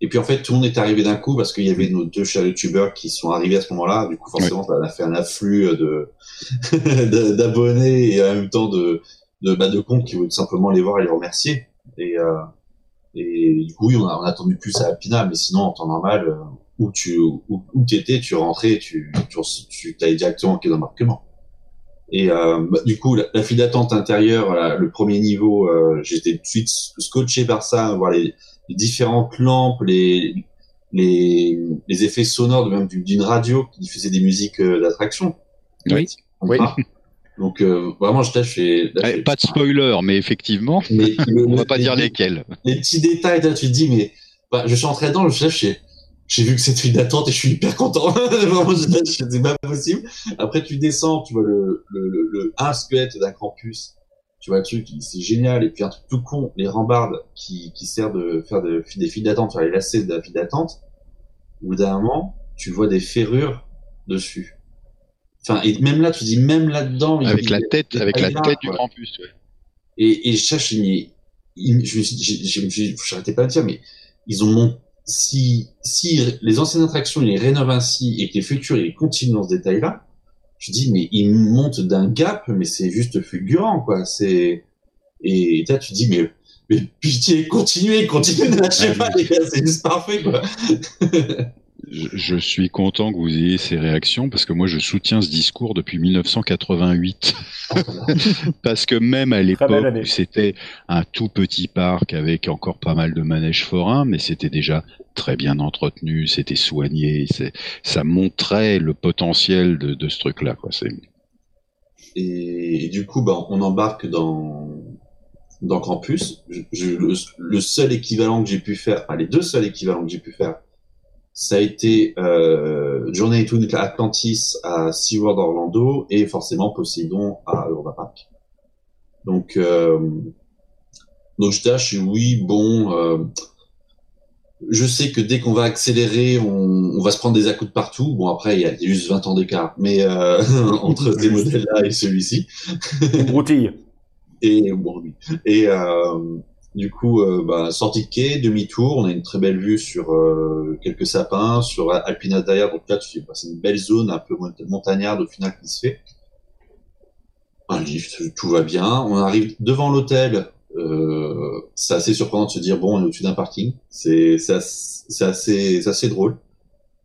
Et puis en fait, tout le monde est arrivé d'un coup parce qu'il y avait nos deux tubeurs qui sont arrivés à ce moment-là. Du coup, forcément, ça a fait un afflux de (laughs) de- d'abonnés et en même temps de de, bah, de comptes qui voulaient tout simplement les voir et les remercier. Et euh, et du coup, oui, on a, on a attendu plus à Alpina, mais sinon, en temps normal, euh, où tu où, où t'étais, tu rentrais, tu tu, tu allais directement au quai d'embarquement. Et euh, bah, du coup, la, la file d'attente intérieure, la- le premier niveau, euh, j'étais tout de suite scotché par ça, voir les, les différentes lampes, les, les, les effets sonores de même du- d'une radio qui diffusait des musiques euh, d'attraction. Oui. Oui. Donc euh, vraiment, je tâche Eh, pas de spoiler, mais effectivement, mais (laughs) le- on va pas dire les, lesquels. les petits détails, là, tu te dis, mais bah, je suis entré dedans, je sais, j'ai j'ai vu que cette file d'attente et je suis hyper content. (laughs) Vraiment, je je- c'est pas possible. Après, tu descends, tu vois le, le, le, le un squelette d'un campus. Tu vois le truc, c'est génial. Et puis un truc tout con, les rambardes qui, qui sert de faire de, des files d'attente, faire les lacets de la file d'attente. Au bout d'un moment, tu vois des ferrures dessus. Enfin, et même là, tu dis, même là-dedans, il- Avec la il- tête, avec la il tête du. Krampus. ouais. Et, et je il- je j'ai- j'arrêtais pas de dire, mais ils ont mon, si, si les anciennes attractions, ils les rénovent ainsi et que les futures, ils continuent dans ce détail-là, je dis, mais ils montent d'un gap, mais c'est juste fulgurant, quoi. C'est, et là, tu dis, mais, mais pitié, continuez, continuez, lâchez pas, les gars, c'est juste parfait, quoi. (laughs) Je, suis content que vous ayez ces réactions parce que moi je soutiens ce discours depuis 1988. (laughs) parce que même à l'époque c'était un tout petit parc avec encore pas mal de manèges forains, mais c'était déjà très bien entretenu, c'était soigné, ça montrait le potentiel de, de ce truc-là. Quoi. Et, et du coup, bah, on embarque dans dans Campus. Je, je- le, le seul équivalent que j'ai pu faire, enfin les deux seuls équivalents que j'ai pu faire, ça a été euh, Journey to Atlantis à SeaWorld Orlando et forcément Poséidon à Europa Park. Donc euh, donc je tâche oui bon. Euh, je sais que dès qu'on va accélérer, on, on va se prendre des à-coups de partout. Bon, après, il y a, il y a juste 20 ans d'écart, mais euh, (laughs) entre ces modèles-là et celui-ci. Une broutille. Et bon, oui. Et du coup, euh, bah, sortie de quai, demi-tour, on a une très belle vue sur euh, quelques sapins, sur Alpina derrière. Donc là, tu bah, c'est une belle zone un peu mont- montagnarde au final qui se fait. Un lift, tout va bien. On arrive devant l'hôtel. Euh, c'est assez surprenant de se dire bon, on est au-dessus d'un parking. C'est assez, assez drôle.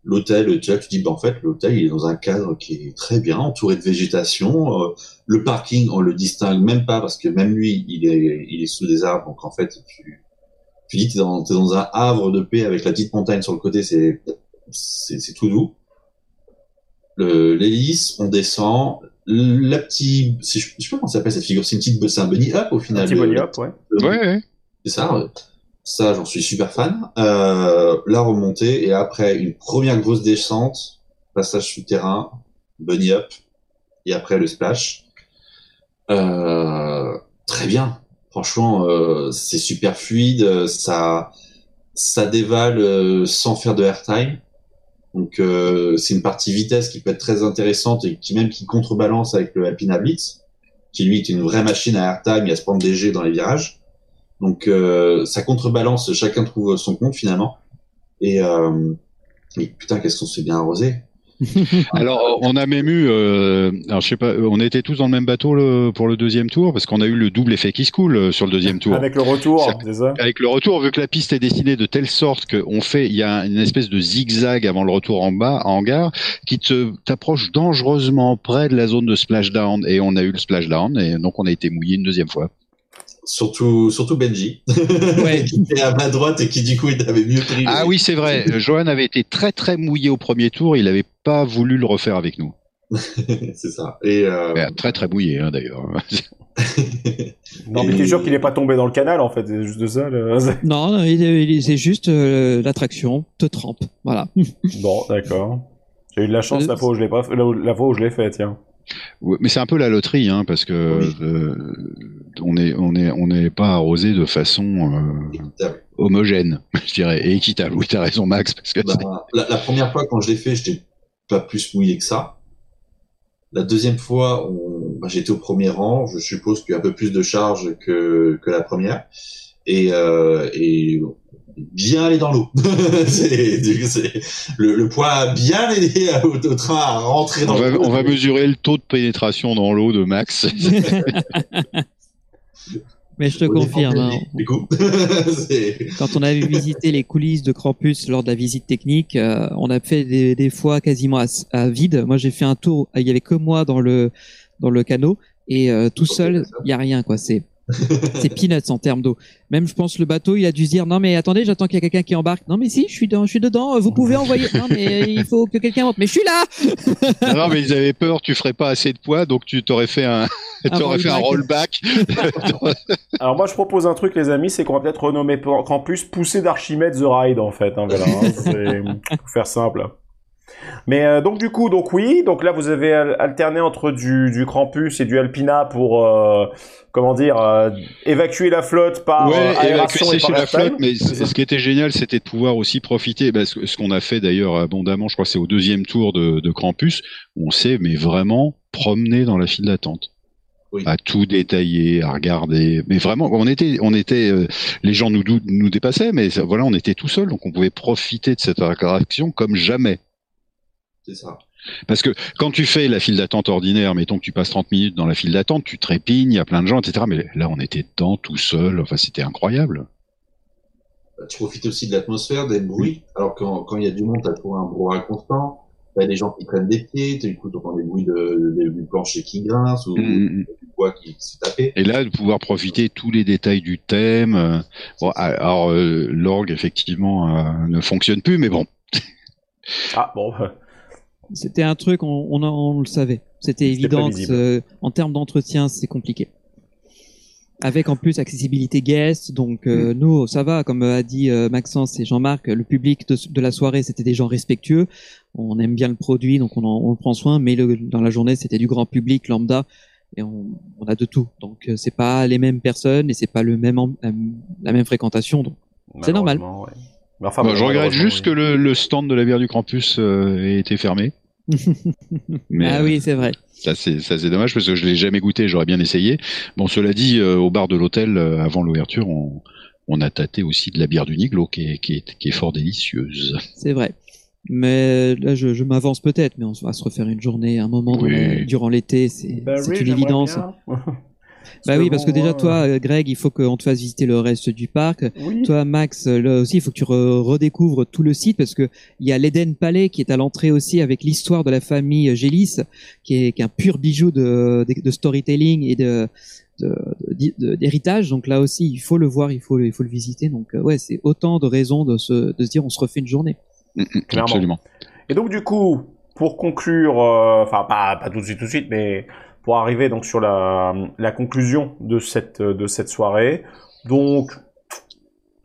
L'hôtel, tu vois, tu dis bah en fait l'hôtel il est dans un cadre qui est très bien, entouré de végétation. Euh, le parking, on le distingue même pas parce que même lui, il est, il est sous des arbres. Donc en fait, tu, tu dis t'es dans, t'es dans un havre de paix avec la petite montagne sur le côté, c'est, c'est, c'est tout doux. Le, l'hélice, on descend. La petite, c'est- je sais pas comment ça s'appelle cette figure, c'est une petite, c'est un bunny up au Un final. petit le- bunny hop, ouais. ouais, ouais. c'est ça. ouais. Ça, j'en suis super fan. Euh, la remontée et après une première grosse descente, passage souterrain, bunny up et après le splash. Euh, très bien. Franchement, euh, c'est super fluide. Ça, ça dévale euh, sans faire de airtime. Donc euh, c'est une partie vitesse qui peut être très intéressante et qui même qui contrebalance avec le Alpina Blitz, qui lui est une vraie machine à airtime et à se prendre des jets dans les virages. Donc euh, ça contrebalance, chacun trouve son compte finalement. Et, euh, et putain, qu'est-ce qu'on se fait bien arroser. (laughs) Alors, on a même eu, euh, alors je sais pas, on était tous dans le même bateau le- pour le deuxième tour parce qu'on a eu le double effet qui se coule euh, sur le deuxième tour. Avec le retour, Ça- c'est ça Avec le retour, vu que la piste est dessinée de telle sorte qu'on fait, il y a une espèce de zigzag avant le retour en bas, en hangar, qui te t'approche dangereusement près de la zone de splashdown. Et on a eu le splashdown, et donc on a été mouillé une deuxième fois. Surtout, surtout Benji, Ouais. (laughs) qui était à ma droite et qui du coup il avait mieux pris. Ah oui, c'est vrai. Euh, (laughs) Johan avait été très très mouillé au premier tour. Il avait pas voulu le refaire avec nous. (laughs) c'est ça. Et euh, Ouais, très très mouillé hein, d'ailleurs. Non, mais t'es sûr qu'il est pas tombé dans le canal, en fait, c'est juste de ça. le- Non, c'est juste euh, l'attraction te trempe. Voilà. Bon, d'accord. J'ai eu de la chance la fois où je l'ai pas, fait- la, la fois où je l'ai fait, tiens. Ouais, mais c'est un peu la loterie, hein, parce que Oui. euh, on est on est on n'est pas arrosé de façon euh, homogène, (laughs) je dirais, et équitable. Oui, t'as raison, Max, parce que Bah, la, la première fois quand je l'ai fait, j'étais pas plus mouillé que ça. La deuxième fois, bah, j'étais au premier rang. Je suppose qu'il y a un peu plus de charge que, que la première. Et, euh, et bien aller dans l'eau. (laughs) Le, le poids a bien aidé au, au train à rentrer dans on va, l'eau. on va mesurer le taux de pénétration dans l'eau de Max. (laughs) (laughs) Mais je te Au confirme. hein, Du coup, c'est- Quand on avait visité les coulisses de Krampus lors de la visite technique, euh, on a fait des, des fois quasiment à, à vide. Moi, j'ai fait un tour, il y avait que moi dans le dans le canot et euh, tout seul, il y a rien quoi. C'est c'est (laughs) peanuts en termes d'eau. Même, je pense, le bateau, il a dû se dire non mais attendez, j'attends qu'il y a quelqu'un qui embarque. Non mais si, je suis dans, je suis dedans. Vous pouvez envoyer. Non mais il faut que quelqu'un monte. Mais je suis là. (laughs) non, mais ils avaient peur, tu ferais pas assez de poids, donc tu t'aurais fait un, Un (laughs) t'aurais fait un rollback. Alors moi je propose un truc les amis, c'est qu'on va peut-être renommer Campus Poussée d'Archimède The Ride en fait. Hein, voilà, hein, c'est pour faire simple. Mais euh, donc du coup, donc oui, donc là vous avez al- alterné entre du, du Krampus et du Alpina pour euh, comment dire euh, évacuer la flotte par ouais, euh, évacuer et par la flotte, mais ce qui était génial, c'était de pouvoir aussi profiter, bah, ce, ce qu'on a fait d'ailleurs abondamment, je crois que c'est au deuxième tour de, de Krampus, où on s'est mais vraiment promené dans la file d'attente. Oui. À tout détailler, à regarder, mais vraiment, on était, on était, euh, les gens nous, nous dépassaient, mais voilà, on était tout seul, donc on pouvait profiter de cette attraction comme jamais. C'est ça. Parce que quand tu fais la file d'attente ordinaire, mettons que tu passes 30 minutes dans la file d'attente, tu trépignes, il y a plein de gens, etc. Mais là, on était dedans tout seul. Enfin, c'était incroyable. Bah, tu profites aussi de l'atmosphère, des bruits. Alors quand quand il y a du monde, t'as toujours un brouhaha constant. T'as des gens qui prennent des pieds, tu écoutes entends des bruits de, de- du plancher qui grince ou Mm, mm, mm. du poids qui s'est tapé. Et là, de pouvoir profiter tous les détails du thème. euh, Bon, alors, euh, l'orgue, effectivement, euh, ne fonctionne plus, mais bon. Ah bon, bah, C'était un truc, on, on, on le savait. C'était évident que euh, en termes d'entretien, c'est compliqué. Avec en plus accessibilité guest, donc euh, nous, ça va, comme a dit euh, Maxence et Jean-Marc, le public de, de la soirée, c'était des gens respectueux. On aime bien le produit, donc on, en, on le prend soin, mais le, dans la journée, c'était du grand public lambda, et on, on a de tout. Donc euh, c'est pas les mêmes personnes et c'est pas le même la, la même fréquentation. Donc C'est normal. ouais. Mais enfin, je regrette juste oui. que le, le stand de la bière du Campus euh, ait été fermé. (laughs) Mais, ah oui, c'est vrai. Ça c'est ça c'est dommage parce que je l'ai jamais goûté, j'aurais bien essayé. Bon cela dit, euh, au bar de l'hôtel euh, avant l'ouverture, on, on a tâté aussi de la bière du Niglo qui est, qui est, qui est fort délicieuse. C'est vrai. Mais là, je, je m'avance peut-être, mais on va se refaire une journée, un moment dans Oui. la- durant l'été, c'est Bah c'est oui, une évidence. (laughs) Bah oui, parce que déjà moi, toi, euh, Greg, il faut qu'on te fasse visiter le reste du parc. Oui. Toi, Max, euh, là aussi, il faut que tu re- redécouvres tout le site parce que il y a l'Eden Palais qui est à l'entrée aussi avec l'histoire de la famille euh, Gélis, qui est, qui est un pur bijou de, de, de storytelling et de d'héritage. Donc là aussi, il faut le voir, il faut le, il faut le visiter. Donc ouais, c'est autant de raisons de se, de se dire on se refait une journée. Mm, mm, Clairement. Absolument. Et donc du coup, pour conclure, euh, enfin pas, pas tout de suite, tout de suite, mais pour arriver donc sur la, la conclusion de cette de cette soirée, donc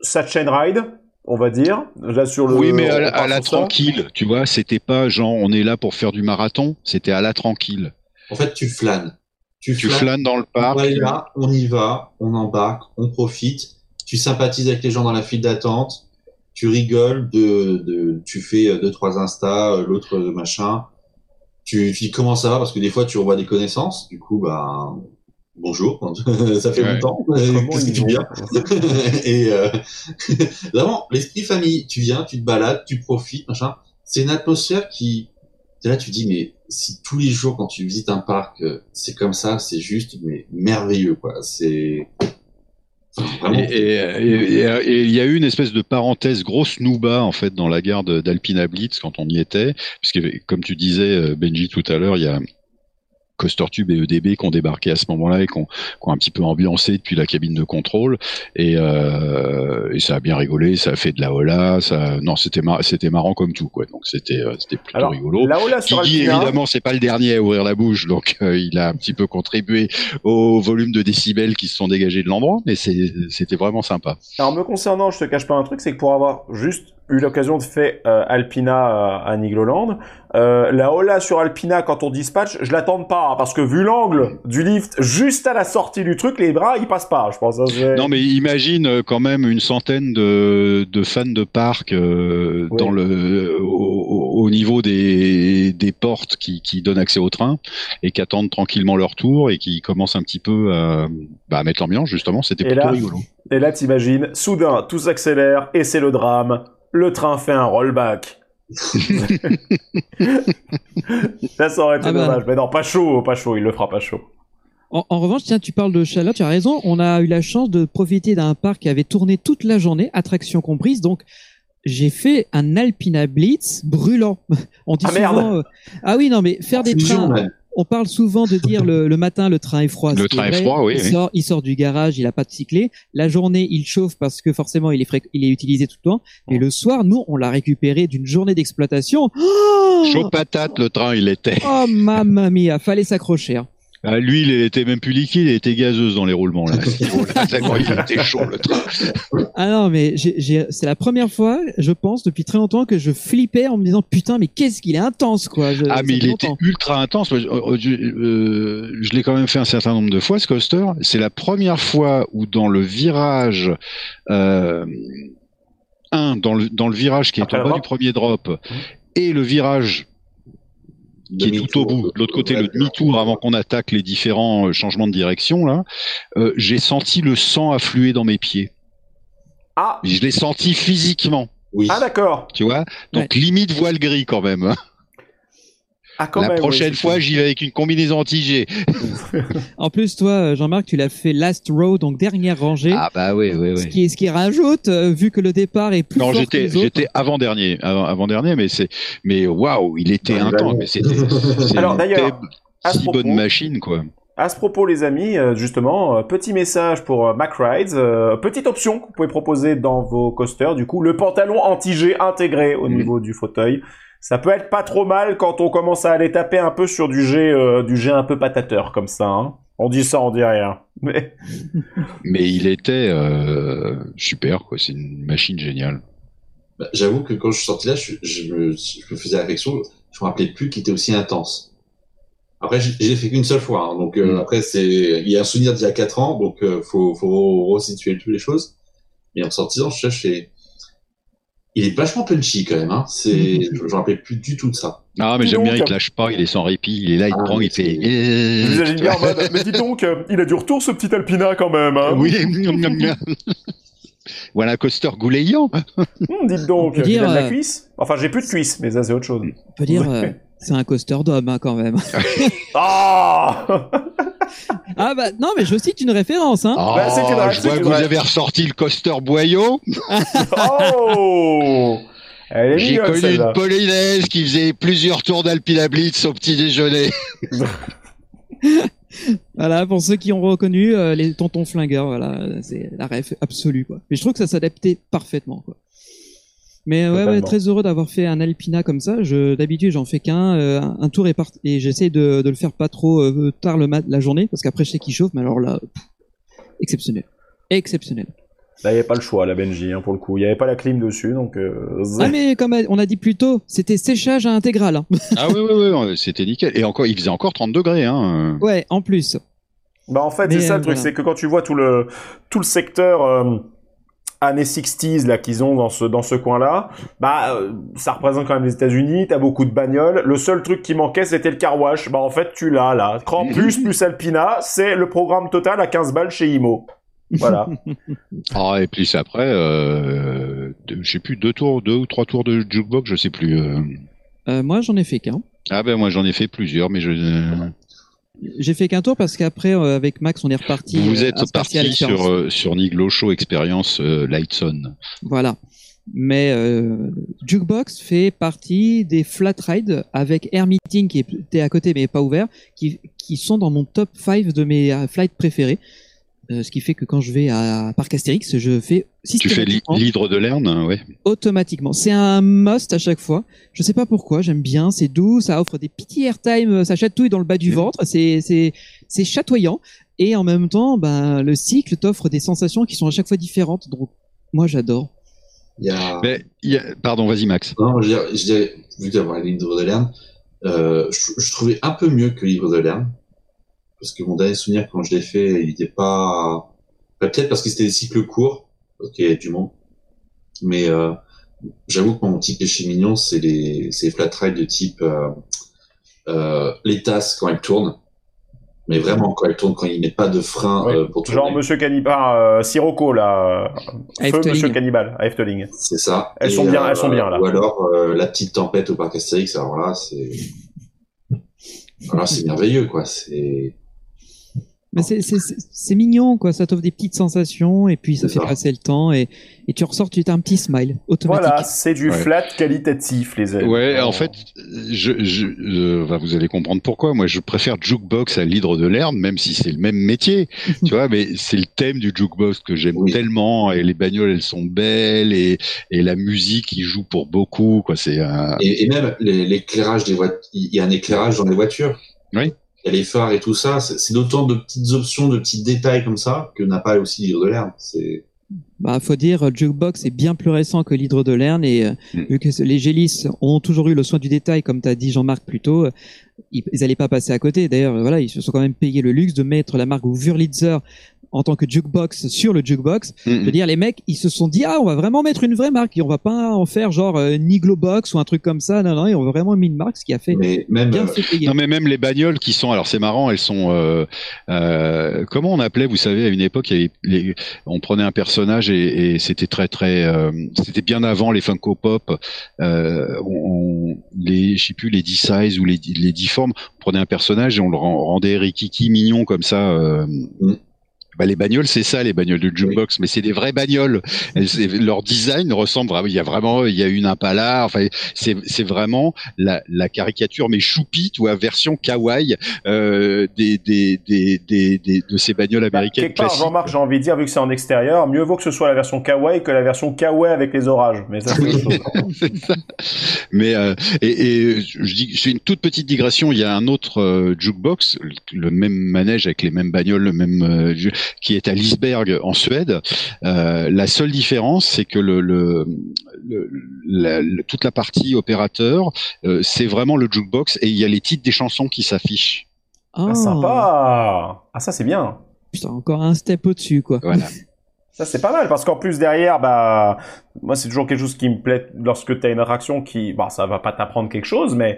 Satchain Ride, on va dire, là sur le. oui, mais à, on la- part à la sur ça. tranquille, tu vois, c'était pas genre on est là pour faire du marathon, c'était à la tranquille. En fait, tu flânes. Tu, Tu flânes dans le On parc. va aller là, on y va, on embarque, on profite. Tu sympathises avec les gens dans la file d'attente. Tu rigoles, de, de, tu fais euh, deux trois insta, euh, l'autre euh, machin. Tu, tu dis comment ça va? Parce que des fois tu revois des connaissances. Du coup, bah bonjour, (laughs) ça fait Ouais. longtemps. Comment Qu'est-ce que ils tu vont viens? (laughs) Et euh, (laughs) vraiment, l'esprit famille. Tu viens, tu te balades, tu profites, machin. C'est une atmosphère qui Et là, tu dis, mais si tous les jours, quand tu visites un parc, euh, c'est comme ça, c'est juste, mais merveilleux, quoi. C'est Et il y a eu une espèce de parenthèse grosse nouba en fait dans la gare d'Alpina Blitz quand on y était, puisque comme tu disais euh, Benji tout à l'heure, il y a CoasterTube et EDB qui ont débarqué à ce moment-là et qui ont, qui ont un petit peu ambiancé depuis la cabine de contrôle et, euh, et ça a bien rigolé, ça a fait de la hola, ça non c'était mar- c'était marrant comme tout quoi, donc c'était euh, c'était plutôt Alors, rigolo. là-haut, là, sur Guigui, Alpina, évidemment, c'est pas le dernier à ouvrir la bouche, donc euh, il a un petit peu contribué au volume de décibels qui se sont dégagés de l'endroit, mais c'est- c'était vraiment sympa. Alors me concernant, je te cache pas un truc, c'est que pour avoir juste eu l'occasion de faire euh, Alpina euh, à Nigloland, euh, la Ola sur Alpina quand on dispatch, je l'attends pas hein, parce que vu l'angle du lift juste à la sortie du truc, les bras ils passent pas. Je pense. hein, Non, mais imagine euh, quand même une centaine de, de fans de parc euh, Oui. dans le au, au niveau des, des portes qui, qui donnent accès au train et qui attendent tranquillement leur tour et qui commencent un petit peu à, bah, à mettre l'ambiance justement. C'était plutôt là- rigolo. Et là t'imagines, soudain tout s'accélère et c'est le drame. Le train fait un rollback. là (laughs) ça aurait été Ah bah. dommage, mais non pas chaud, pas chaud, il le fera pas chaud. En, en revanche, tiens, tu parles de chaleur, tu as raison. On a eu la chance de profiter d'un parc qui avait tourné toute la journée, attraction comprise. Donc, j'ai fait un Alpina Blitz brûlant. (laughs) On dit Ah, merde. souvent. euh, ah oui, non, mais faire des trains. On parle souvent de dire le, le matin le train est froid. Le train est froid, oui, Il oui. sort, il sort du garage, il a pas de cyclé. La journée, il chauffe parce que forcément il est il est utilisé tout le temps. Et le soir, nous, on l'a récupéré d'une journée d'exploitation. Oh, Chaud patate, le train, il était. oh mamma mia, fallait s'accrocher. hein. Ah, lui, il était même plus liquide, il était gazeuse dans les roulements. Là. À ce niveau-là, tellement il était chaud, le train. Ah non, mais j'ai, j'ai- c'est la première fois, je pense, depuis très longtemps que je flippais en me disant putain, mais qu'est-ce qu'il est intense, quoi. Je- Ah, mais il était ultra intense. Moi, Je, euh, je- euh, je l'ai quand même fait un certain nombre de fois, ce coaster. C'est la première fois où dans le virage, euh, un, dans le, dans le virage qui est Après en bas du premier drop, et le virage qui est tout au bout, de l'autre côté, le demi-tour avant qu'on attaque les différents euh, changements de direction, là, euh, j'ai senti le sang affluer dans mes pieds. Ah, Je l'ai senti physiquement, Oui. ah d'accord. tu vois? Donc limite voile gris quand même. Ah quand la même, prochaine fois, j'y vais avec une combinaison anti-G. (laughs) En plus, toi, Jean-Marc, tu l'as fait last row, donc dernière rangée. Ah bah oui, oui, Ce oui. qui, ce qui rajoute, euh, vu que le départ est plus Non, fort que j'étais, les autres. j'étais avant dernier, avant, dernier, mais c'est, mais waouh, il était Ouais, intense, bah, mais c'était, c'est (laughs) Alors, une d'ailleurs, telle- à ce si propos- bonne machine quoi. À ce propos, les amis, euh, justement, euh, petit message pour euh, Mac Rides, euh, petite option que vous pouvez proposer dans vos coasters, du coup, le pantalon anti-G intégré au Mhm. niveau du fauteuil. Ça peut être pas trop mal quand on commence à aller taper un peu sur du G, euh, du G un peu patateur comme ça. Hein. On dit ça, on dit rien. (laughs) Mais Mais il était euh, super, quoi. C'est une machine géniale. Bah, J'avoue que quand je suis sorti là, je, je me, je me faisais la réflexion, je me rappelais plus qu'il était aussi intense. Après, je, je l'ai fait qu'une seule fois, hein, donc euh, Mm. après c'est, il y a un souvenir d'il y a quatre ans, donc euh, faut, faut resituer toutes les choses. Mais en sortant, je cherchais. Il est vachement punchy quand même, hein. C'est, je, je me rappelais plus du tout de ça. Ah, mais j'aime bien, il te lâche pas, il est sans répit, il est là, il Ah, prend, il fait. mode, mais dis donc, euh, il a du retour ce petit Alpina quand même. Hein. Oui, voilà un coaster goulayant. Hum, dites donc, il dire, a de la euh, cuisse. Enfin, j'ai plus de cuisse, mais ça c'est autre chose. On peut dire, (laughs) euh, c'est un coaster d'homme hein, quand même. Ah (laughs) (laughs) ah bah non, mais je cite une référence. Hein. Oh, Bah, c'est vrai, je vois que vous avez ressorti le coaster boyau. (laughs) Oh J'ai connu une polonaise qui faisait plusieurs tours d'Alpina Blitz au petit déjeuner. (laughs) Voilà, pour ceux qui ont reconnu euh, les tontons flingueurs, voilà, c'est la ref absolue quoi. Mais je trouve que ça s'adaptait parfaitement quoi. Mais euh, ouais, ouais, très heureux d'avoir fait un Alpina comme ça. Je d'habitude j'en fais qu'un, euh, un- tour et j'essaie de, de le faire pas trop euh, tard le mat la journée parce qu'après je sais qu'il chauffe. Mais alors là, pff, exceptionnel, exceptionnel. Là, il n'y avait pas le choix, la Benji, hein, pour le coup. Il n'y avait pas la clim dessus, donc... Euh... Ah mais comme on a dit plus tôt, c'était séchage à intégral. Hein. (laughs) Ah oui, oui, oui, c'était nickel. Et encore, il faisait encore 30 degrés. Hein. Ouais, en plus. Bah, en fait, c'est ça euh, le truc, voilà. c'est que quand tu vois tout le, tout le secteur euh, années 60s là qu'ils ont dans ce, dans ce coin-là, bah, euh, ça représente quand même les États-Unis, t'as beaucoup de bagnoles. Le seul truc qui manquait, c'était le car wash. Bah, en fait, tu l'as, là. Cran (laughs) plus, plus Alpina, c'est le programme total à 15 balles chez Imo. Voilà. (laughs) Ah, et puis après, euh, je sais plus, deux tours, deux ou trois tours de jukebox, je sais plus. euh. Euh, moi j'en ai fait qu'un. Ah ben moi j'en ai fait plusieurs, mais je. J'ai fait qu'un tour parce qu'après, euh, avec Max, on est reparti. Vous euh, êtes parti sur euh, sur Niglo Show Experience euh, Lightson. Voilà. Mais euh, Jukebox fait partie des flat rides avec Air Meeting qui était à côté mais pas ouvert, qui, qui sont dans mon top 5 de mes euh, flights préférés. Euh, ce qui fait que quand je vais à Parc Astérix, je fais Tu fais systématiquement, l'hydre de Lerne, hein, ouais. automatiquement. C'est un must à chaque fois. Je sais pas pourquoi, j'aime bien, c'est doux, ça offre des petits airtime, ça chatouille dans le bas du ventre, c'est c'est c'est chatoyant et en même temps, ben le cycle t'offre des sensations qui sont à chaque fois différentes. Donc moi j'adore. Il y a... Mais, il y a- Pardon, vas-y Max. Non, je je dirais, vu d'avoir livre de Lerne, euh, je, je trouvais un peu mieux que livre de Lerne. Parce que mon dernier souvenir, quand je l'ai fait, il était pas... bah, Peut-être parce que c'était des cycles courts, parce qu'il y avait du monde. Mais euh, j'avoue que mon petit péché mignon, c'est les, c'est les flat rides de type euh, euh, les tasses quand elles tournent. Mais vraiment, quand elles tournent, quand ils mettent pas de frein Ouais. euh, pour tourner. Genre Monsieur Cannibal, euh, Sirocco là, feu. Monsieur Cannibal à Efteling. C'est ça. Elles Et, sont bien- elles sont bien, là. Ou alors euh, la petite tempête au parc Astérix. Alors là, c'est alors c'est merveilleux quoi. C'est Mais c'est c'est c'est- c'est mignon quoi, ça t'offre des petites sensations et puis ça C'est fait ça. passer le temps et et tu ressors, tu as un petit smile automatique. Voilà, c'est du Ouais. flat qualitatif les amis. Ouais, en fait, je, je, euh, bah, vous allez comprendre pourquoi. Moi, je préfère jukebox à l'hydre de Lerne, même si c'est le même métier, (laughs) tu vois. Mais c'est le thème du jukebox que j'aime Oui. tellement. Et les bagnoles, elles sont belles et, et la musique, il joue pour beaucoup. Quoi, c'est euh, et, et même les- l'éclairage des voitures. Il y a un éclairage dans les voitures. Oui. Il y a les phares et tout ça. C'est d'autant de petites options, de petits détails comme ça que n'a pas aussi l'île de l'herbe. C'est Bah faut dire euh, Jukebox est bien plus récent que l'hydre de Lerne et euh, Mm. vu que les Gélis ont toujours eu le soin du détail comme t'as dit Jean-Marc plus tôt, euh, ils, ils allaient pas passer à côté. D'ailleurs voilà, ils se sont quand même payé le luxe de mettre la marque Wurlitzer en tant que jukebox sur le jukebox. mm, Je veux dire, les mecs, ils se sont dit, ah, on va vraiment mettre une vraie marque et on va pas en faire genre euh, Niglo Box ou un truc comme ça. Non, non, ils ont vraiment mis une marque, ce qui a fait mais même bien euh, fait payer. Non mais même les bagnoles qui sont alors c'est marrant elles sont euh, euh, comment on appelait vous savez à une époque il y avait les- on prenait un personnage et, et c'était très très euh, c'était bien avant les Funko Pop euh, on, on- les je sais plus les D-size ou les les D-form on prenait un personnage et on le rend- rendait rikiki mignon comme ça euh, Mm. Bah, les bagnoles, c'est ça, les bagnoles de jukebox, mais c'est des vraies bagnoles. Leur design ressemble vraiment. Il y a vraiment, il y a une Impala. Enfin, c'est vraiment la, la caricature, mais choupie, ou à version kawaii euh, des, des, des, des, des- de ces bagnoles Bah, américaines quelque part, classiques. Jean-Marc, j'ai envie de dire, vu que c'est en extérieur, mieux vaut que ce soit la version kawaii que la version kawaii avec les orages. Mais ça, c'est. (laughs) Mais euh, et, et je dis, c'est une toute petite digression. Il y a un autre euh, jukebox, le, même manège avec les mêmes bagnoles, le même euh, qui est à Lisberg en Suède. Euh, la seule différence, c'est que le, le, le- la- le- toute la partie opérateur, euh, c'est vraiment le jukebox et il y a les titres des chansons qui s'affichent. Ah, Ah, sympa Ah, ça, c'est bien Putain, encore un step au-dessus, quoi. Voilà. (laughs) Ça, c'est pas mal, parce qu'en plus, derrière, bah, moi, c'est toujours quelque chose qui me plaît lorsque t'as une attraction qui, bah, ça va pas t'apprendre quelque chose, mais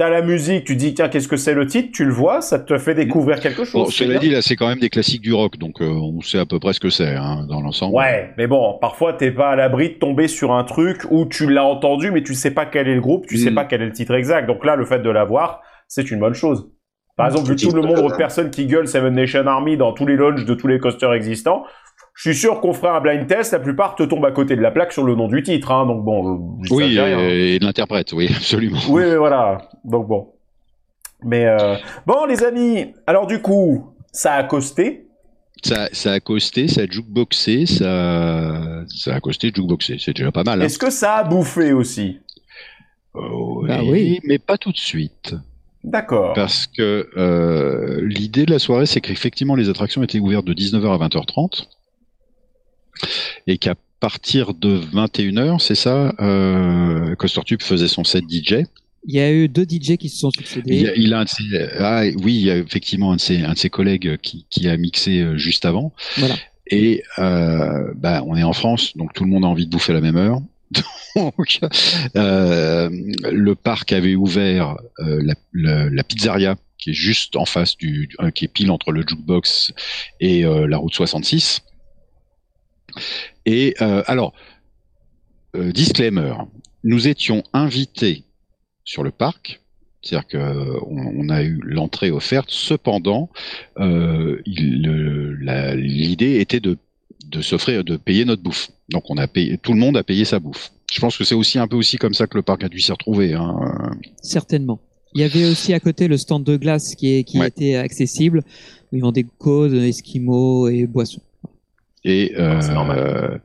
t'as la musique, tu dis, tiens, qu'est-ce que c'est le titre, tu le vois, ça te fait découvrir quelque chose. Bon, c'est cela dit, là, c'est quand même des classiques du rock, donc euh, on sait à peu près ce que c'est hein, dans l'ensemble. Ouais, mais bon, parfois t'es pas à l'abri de tomber sur un truc où tu l'as entendu, mais tu sais pas quel est le groupe, tu sais Mm. pas quel est le titre exact. Donc là, le fait de l'avoir, c'est une bonne chose. Par exemple, vu Le tout le nombre de euh, personnes qui gueulent Seven Nation Army dans tous les lounges de tous les coasters existants, je suis sûr qu'on ferait un blind test, la plupart te tombent à côté de la plaque sur le nom du titre, hein, donc bon, je, je Oui, rien. et, et de l'interprète, oui, (laughs) absolument. Oui, oui, voilà. Donc bon. Mais euh... bon, les amis, alors du coup, ça a costé. Ça, ça a costé, ça a jukeboxé, ça, ça a costé, jukeboxé. C'est déjà pas mal. Hein. Est-ce que ça a bouffé aussi? Oh, Bah oui. mais pas tout de suite. D'accord. Parce que euh, l'idée de la soirée, c'est qu'effectivement, les attractions étaient ouvertes de 19h à 20h30 et qu'à partir de 21h, c'est ça, euh, faisait son set DJ. Il y a eu deux DJ qui se sont Il, succédés. y a, il a un de ses, ah, oui, il y a effectivement un de ses, un de ses collègues qui, qui a mixé euh, juste avant. Voilà. Et euh, bah, on est en France, donc tout le monde a envie de bouffer à la même heure. (laughs) Donc, euh, le parc avait ouvert euh, la, la, la pizzeria qui est juste en face du, qui est pile entre le jukebox et la route 66. Et euh, alors, euh, disclaimer, nous étions invités sur le parc C'est-à-dire que on, on a eu l'entrée offerte. Cependant, euh, l'idée était de de s'offrir, de payer notre bouffe. Donc on a payé, tout le monde a payé sa bouffe. Je pense que c'est aussi un peu aussi comme ça que le parc a dû s'y retrouver. Hein. Certainement. Il y avait aussi à côté le stand de glace qui, est, qui Ouais. était accessible. où Ils vendaient codes, esquimaux et boissons. Et euh, c'est normal.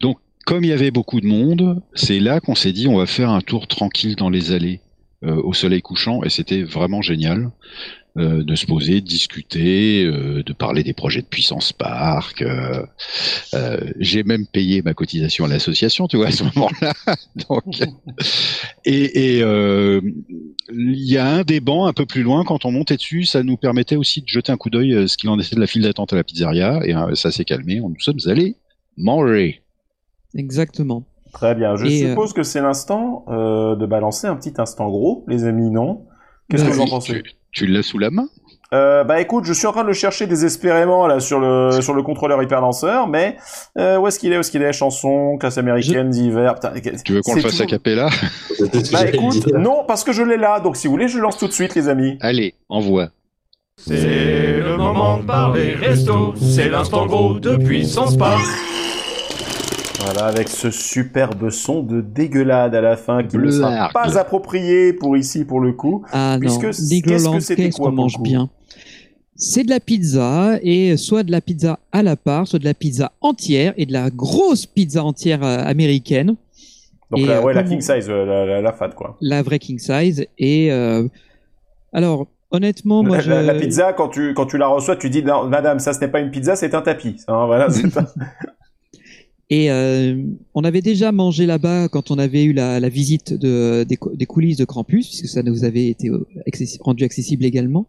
donc, comme il y avait beaucoup de monde, c'est là qu'on s'est dit on va faire un tour tranquille dans les allées euh, au soleil couchant, et c'était vraiment génial euh, de se poser, de discuter, euh, de parler des projets de puissance parc. euh, euh, J'ai même payé ma cotisation à l'association, tu vois, à ce moment-là. (laughs) Donc, et et, euh, il y a un des bancs un peu plus loin, quand on montait dessus, ça nous permettait aussi de jeter un coup d'œil ce qu'il en était de la file d'attente à la pizzeria, et euh, ça s'est calmé. On nous sommes allés manger. Exactement. Très bien. Je Et, euh, suppose que c'est l'instant euh, de balancer un petit instant gros, les amis, non? Qu'est-ce Bah que vous en pensez tu, tu l'as sous la main euh, Bah écoute, je suis en train de le chercher désespérément là sur le sur le contrôleur hyperlanceur, mais euh, où est-ce qu'il est Où est-ce qu'il est Chanson, classe américaine d'hiver. Putain, Tu veux qu'on le fasse à tout- capella ce que Bah écoute, dire. non, parce que je l'ai là, donc si vous voulez, je lance tout de suite, les amis. Allez, envoie. C'est le moment de parler resto, c'est l'instant gros de puissance park. Voilà, avec ce superbe son de dégueulade à la fin qui ne sera pas approprié pour ici pour le coup. Ah Puisque qu'est-ce que c'était quoi mange bien C'est de la pizza, et soit de la pizza à la part, soit de la pizza entière, et de la grosse pizza entière euh, américaine, Donc Et, là, euh, ouais, la king size, euh, la, la, la fat quoi. la vraie king size. Et euh, alors, honnêtement, moi, la, je... la- la pizza, quand tu, quand tu la reçois, tu dis, non, madame, ça ce n'est pas une pizza, c'est un tapis. Hein, voilà, ça. (laughs) Et euh, on avait déjà mangé là-bas quand on avait eu la, la visite de, des, cou- des coulisses de Krampus, puisque ça nous avait été euh, accessi- rendu accessible également.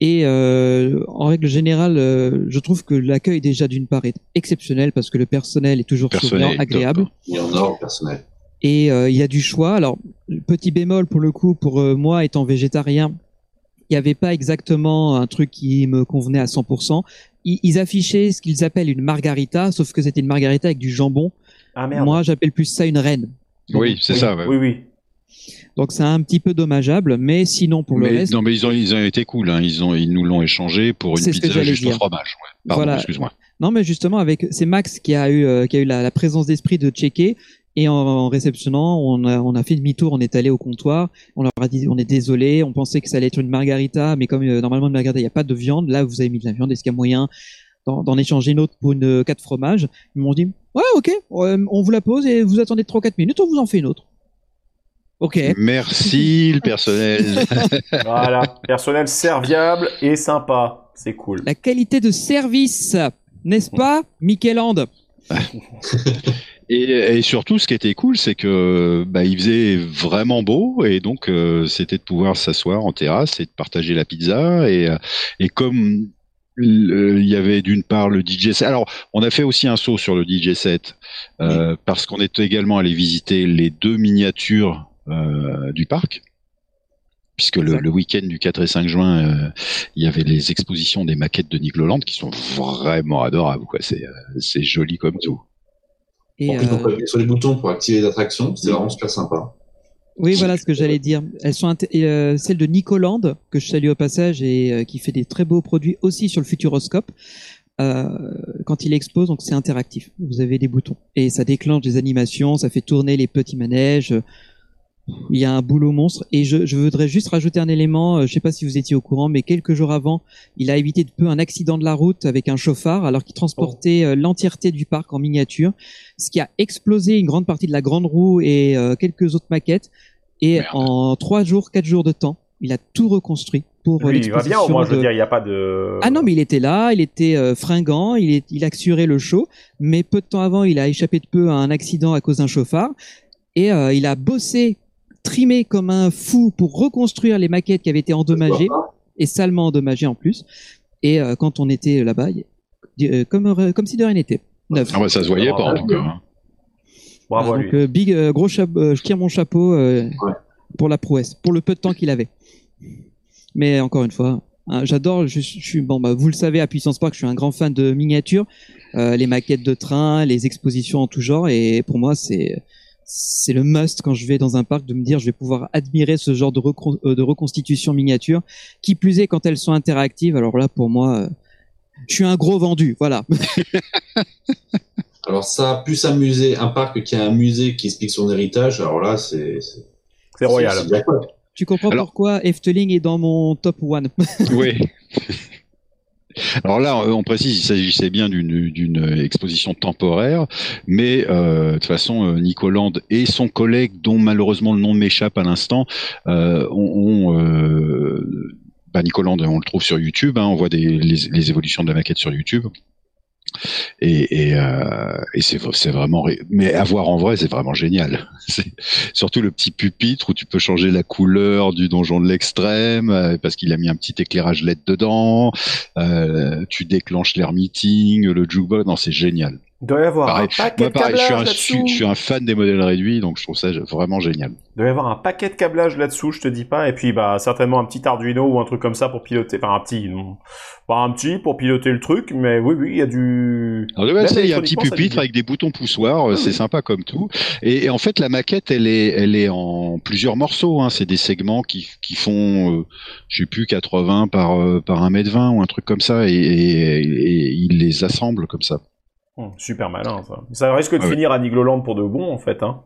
Et euh, en règle générale, euh, je trouve que l'accueil déjà d'une part est exceptionnel parce que le personnel est toujours Personnel souriant, agréable. Il y en a personnel. Et euh, il y a du choix. Alors, petit bémol pour le coup, pour euh, moi étant végétarien, il n'y avait pas exactement un truc qui me convenait à 100%. Ils, ils affichaient ce qu'ils appellent une margarita, sauf que c'était une margarita avec du jambon. Ah merde. Moi, j'appelle plus ça une reine. Oui, c'est oui, ça. ouais. Oui, oui. Donc c'est un petit peu dommageable, mais sinon pour le Mais, reste, non, mais ils ont, ils ont été cool. Hein. Ils, ont, ils nous l'ont échangé pour une pizza juste au fromage. Ouais. Pardon, Voilà. excuse-moi. non mais justement avec c'est Max qui a eu euh, qui a eu la, la présence d'esprit de checker et en, en réceptionnant, on a, on a fait demi-tour, on est allé au comptoir, on leur a dit on est désolé, on pensait que ça allait être une margarita, mais comme euh, normalement une margarita il n'y a pas de viande, là vous avez mis de la viande, est-ce qu'il y a moyen d'en échanger une autre pour une euh, quatre fromages? Ils m'ont dit ouais ok, on vous la pose et vous attendez 3-4 minutes, on vous en fait une autre. Ok. Merci le personnel. (laughs) Voilà. Personnel serviable et sympa. C'est cool. La qualité de service, n'est-ce pas, Micheland (laughs) Et, et surtout, ce qui était cool, c'est que bah, il faisait vraiment beau et donc euh, c'était de pouvoir s'asseoir en terrasse et de partager la pizza et, euh, et comme il y avait d'une part le DJ set. Alors, on a fait aussi un saut sur le DJ set euh, parce qu'on est également allé visiter les deux miniatures euh, du parc. Puisque le, le week-end du 4 et 5 juin, euh, il y avait les expositions des maquettes de Nick Loland qui sont vraiment adorables. quoi. C'est euh, c'est joli comme tout. Et, En plus, on euh, peut appuyer sur les boutons pour activer les attractions. C'est vraiment super sympa. Oui, voilà ce que j'allais dire. Elles sont et, euh, celle de Nicoland que je salue au passage et euh, qui fait des très beaux produits aussi sur le Futuroscope. Euh, quand il expose, donc c'est interactif. Vous avez des boutons et ça déclenche des animations, ça fait tourner les petits manèges. Il y a un boulot monstre et je, je voudrais juste rajouter un élément. euh, Je sais pas si vous étiez au courant, mais quelques jours avant, il a évité de peu un accident de la route avec un chauffard alors qu'il transportait euh, l'entièreté du parc en miniature, ce qui a explosé une grande partie de la grande roue et euh, quelques autres maquettes. Et Merde. en trois jours, quatre jours de temps, il a tout reconstruit pour Lui, il va bien au moins, je veux dire, il n'y a pas de. ah non, mais il était là, il était euh, fringant, il, est, il assurait le show, mais peu de temps avant, il a échappé de peu à un accident à cause d'un chauffard, et euh, il a bossé, trimé comme un fou pour reconstruire les maquettes qui avaient été endommagées, et salement endommagées en plus. Et euh, quand on était là-bas, il- euh, comme, euh, comme si de rien n'était. Neuf. Ah bah, ça se voyait pas en tout cas. hein. Bravo Ah, donc euh, big euh, gros chapeau, euh, je tire mon chapeau euh, Ouais. pour la prouesse, pour le peu de temps qu'il avait. Mais encore une fois, hein, j'adore. Je, je suis bon, bah vous le savez, à Puissance Park, je suis un grand fan de miniatures, euh, les maquettes de train, les expositions en tout genre, et pour moi c'est c'est le must quand je vais dans un parc de me dire je vais pouvoir admirer ce genre de, recon- euh, de reconstitution miniature. Qui plus est quand elles sont interactives. Alors là, pour moi, euh, je suis un gros vendu. Voilà. (laughs) Alors ça, plus un musée, un parc qui a un musée qui explique son héritage, alors là, c'est... C'est C'est royal. tu comprends Alors- pourquoi Efteling est dans mon top one. Oui. (laughs) Alors là, euh, on précise, il s'agissait bien d'une exposition temporaire, mais euh, de toute façon, euh, Nicoland et son collègue, dont malheureusement le nom m'échappe à l'instant, euh, ont, ont, euh, bah, on le trouve sur YouTube, hein, on voit les évolutions de la maquette sur YouTube. Et, et, euh, et c'est c'est vraiment, mais à voir en vrai, c'est vraiment génial. (laughs) C'est surtout le petit pupitre où tu peux changer la couleur du donjon de l'extrême euh, parce qu'il a mis un petit éclairage LED dedans. Euh, tu déclenches l'air meeting, le jukebox, non c'est génial. Il doit y avoir Pareil, un paquet Moi de pareil, câblage je, je suis un fan des modèles réduits, donc je trouve ça vraiment génial. Il doit y avoir un paquet de câblage là-dessous, je te dis pas. Et puis, bah, certainement un petit Arduino ou un truc comme ça pour piloter. Enfin, un petit, non. Pas un petit pour piloter le truc, mais oui, oui, il y a du... Alors de base, Même il y a un petit pupitre avec des boutons poussoirs, euh, c'est sympa comme tout. Et, et en fait, la maquette, elle est, elle est en plusieurs morceaux. Hein. C'est des segments qui, qui font, euh, je sais plus, 80 par euh, par 1 mètre 20 ou un truc comme ça, et, et, et il les assemble comme ça. Hum, super malin, ça. Ça risque de Ah ouais. finir à Nigloland pour de bon, en fait, hein.